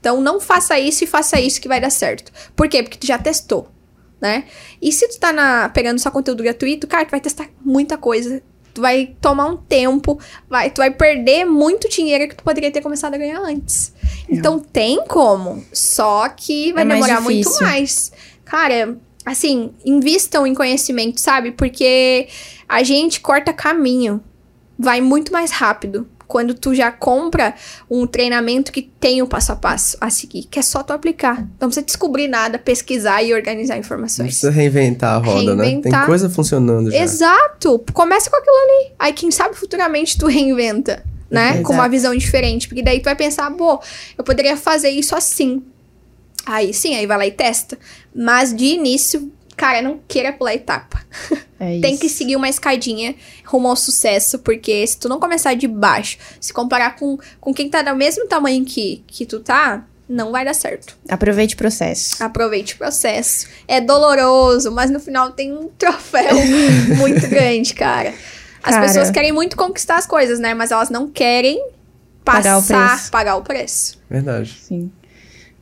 Então não faça isso e faça isso que vai dar certo. Por quê? Porque tu já testou, né? E se tu tá na- pegando só conteúdo gratuito, cara, tu vai testar muita coisa. Tu vai tomar um tempo, vai, tu vai perder muito dinheiro que tu poderia ter começado a ganhar antes. Então tem como, só que vai É demorar muito mais. Cara, assim, invistam em conhecimento, sabe? Porque a gente corta caminho. Vai muito mais rápido quando tu já compra um treinamento que tem o passo a passo a seguir, que é só tu aplicar. Não precisa descobrir nada, pesquisar e organizar Não informações. precisa reinventar a roda, né? Tem Reinventar. coisa funcionando já. Exato! Começa com aquilo ali. Aí, quem sabe futuramente tu reinventa, né? Exato. Com uma visão diferente. Porque daí tu vai pensar, pô, eu poderia fazer isso assim. Aí sim, aí vai lá e testa. Mas de início, cara, não queira pular etapa. É Tem que seguir uma escadinha rumo ao sucesso, porque se tu não começar de baixo, se comparar com, com quem tá do mesmo tamanho que, que tu tá, não vai dar certo. Aproveite o processo. Aproveite o processo. É doloroso, mas no final tem um troféu muito grande, cara. As Cara. pessoas querem muito conquistar as coisas, né? Mas elas não querem Pagar o passar, preço. pagar o preço. Verdade. Sim.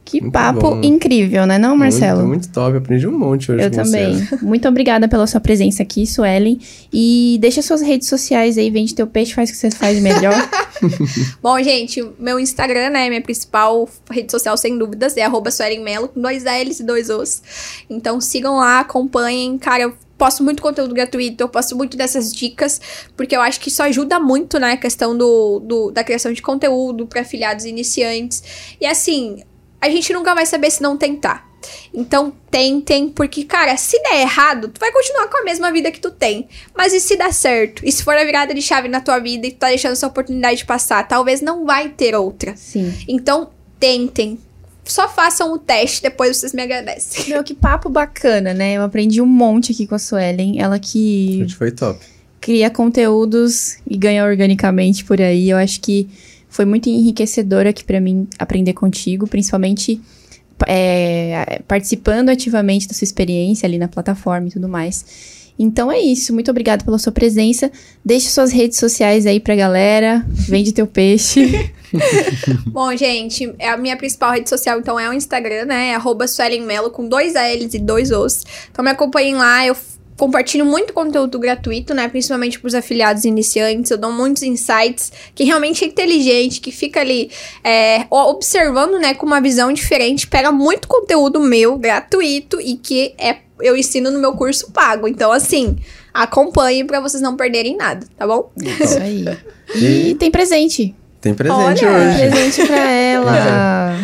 Que Muito papo bom. incrível, né, não, Marcelo? Muito, muito top. Aprendi um monte hoje Eu com também. você. Muito obrigada pela sua presença aqui, Suelen. E deixa suas redes sociais aí, vende teu peixe, faz o que você faz melhor. Bom, gente, meu Instagram, né? Minha principal rede social, sem dúvidas, é arroba Suelen Melo, com dois L's e dois O's. Então sigam lá, acompanhem. Cara, eu posto muito conteúdo gratuito, eu posto muito dessas dicas, porque eu acho que isso ajuda muito, né? A questão do, do- da criação de conteúdo para afiliados iniciantes. E assim, a gente nunca vai saber se não tentar. Então, tentem, porque, cara, se der errado, tu vai continuar com a mesma vida que tu tem. Mas e se dar certo? E se for a virada de chave na tua vida e tu tá deixando essa oportunidade de passar? Talvez não vai ter outra. Sim. Então, tentem. Só façam o teste, depois vocês me agradecem. Meu, que papo bacana, né? Eu aprendi um monte aqui com a Suelen. Ela que Hoje foi top. cria conteúdos e ganha organicamente por aí. Eu acho que foi muito enriquecedor aqui pra mim aprender contigo, principalmente é, participando ativamente da sua experiência ali na plataforma e tudo mais. Então é isso, muito obrigada pela sua presença. Deixe suas redes sociais aí pra galera. Vende teu peixe. Bom, gente, é a minha principal rede social, então, é o Instagram, né? É arroba Suelen Melo, com dois L's e dois O's. Então, me acompanhem lá, eu compartilho muito conteúdo gratuito, né? Principalmente pros afiliados iniciantes. Eu dou muitos insights, que realmente é inteligente, que fica ali é, observando, né? Com uma visão diferente. Pega muito conteúdo meu, gratuito, e que é, eu ensino no meu curso pago. Então, assim, acompanhe pra vocês não perderem nada, tá bom? Isso aí. E tem presente. Tem presente Olha, hoje. Presente pra ela.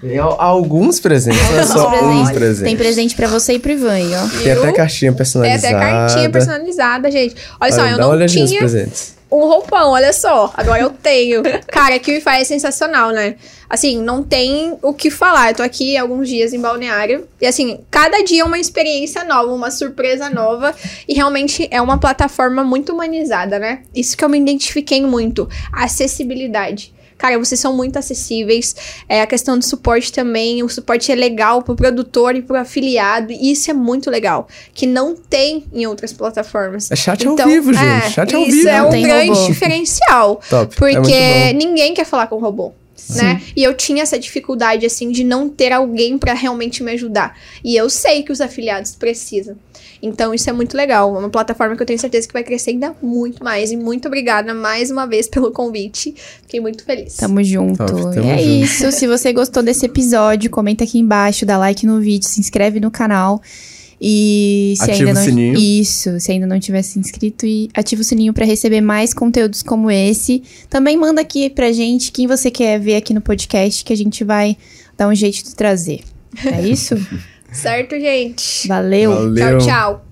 Tem al- alguns presentes, não é só um Presente. Tem presente pra você e pro Ivan ó. Tem até cartinha É personalizada. até cartinha personalizada, gente. Olha só, Olha, eu dá uma não olhadinha nos tinha. presentes. Um roupão, olha só. Agora eu tenho. Cara, que Wi-Fi é sensacional, né? Assim, não tem o que falar. Eu tô aqui alguns dias em Balneário. E assim, cada dia é uma experiência nova, uma surpresa nova. E realmente é uma plataforma muito humanizada, né? Isso que eu me identifiquei muito. A acessibilidade. Cara, vocês são muito acessíveis. É, a questão do suporte também. O suporte é legal pro produtor e pro afiliado. E isso é muito legal. Que não tem em outras plataformas. É chat ao vivo, gente. Chat ao isso vivo. é um grande robô. diferencial. Top. Porque é muito bom. ninguém quer falar com robô. Né? E eu tinha essa dificuldade, assim, de não ter alguém pra realmente me ajudar. E eu sei que os afiliados precisam. Então, isso é muito legal. É uma plataforma que eu tenho certeza que vai crescer ainda muito mais. E muito obrigada mais uma vez pelo convite. Fiquei muito feliz. Tamo junto. Top, tamo é junto. isso. Se você gostou desse episódio, comenta aqui embaixo, dá like no vídeo, se inscreve no canal. E se Ativa ainda o não sininho. isso, se ainda não tiver se inscrito e ativa o sininho pra receber mais conteúdos como esse. Também manda aqui pra gente quem você quer ver aqui no podcast que a gente vai dar um jeito de trazer. É isso? Certo, gente? Valeu. Valeu. Tchau, tchau.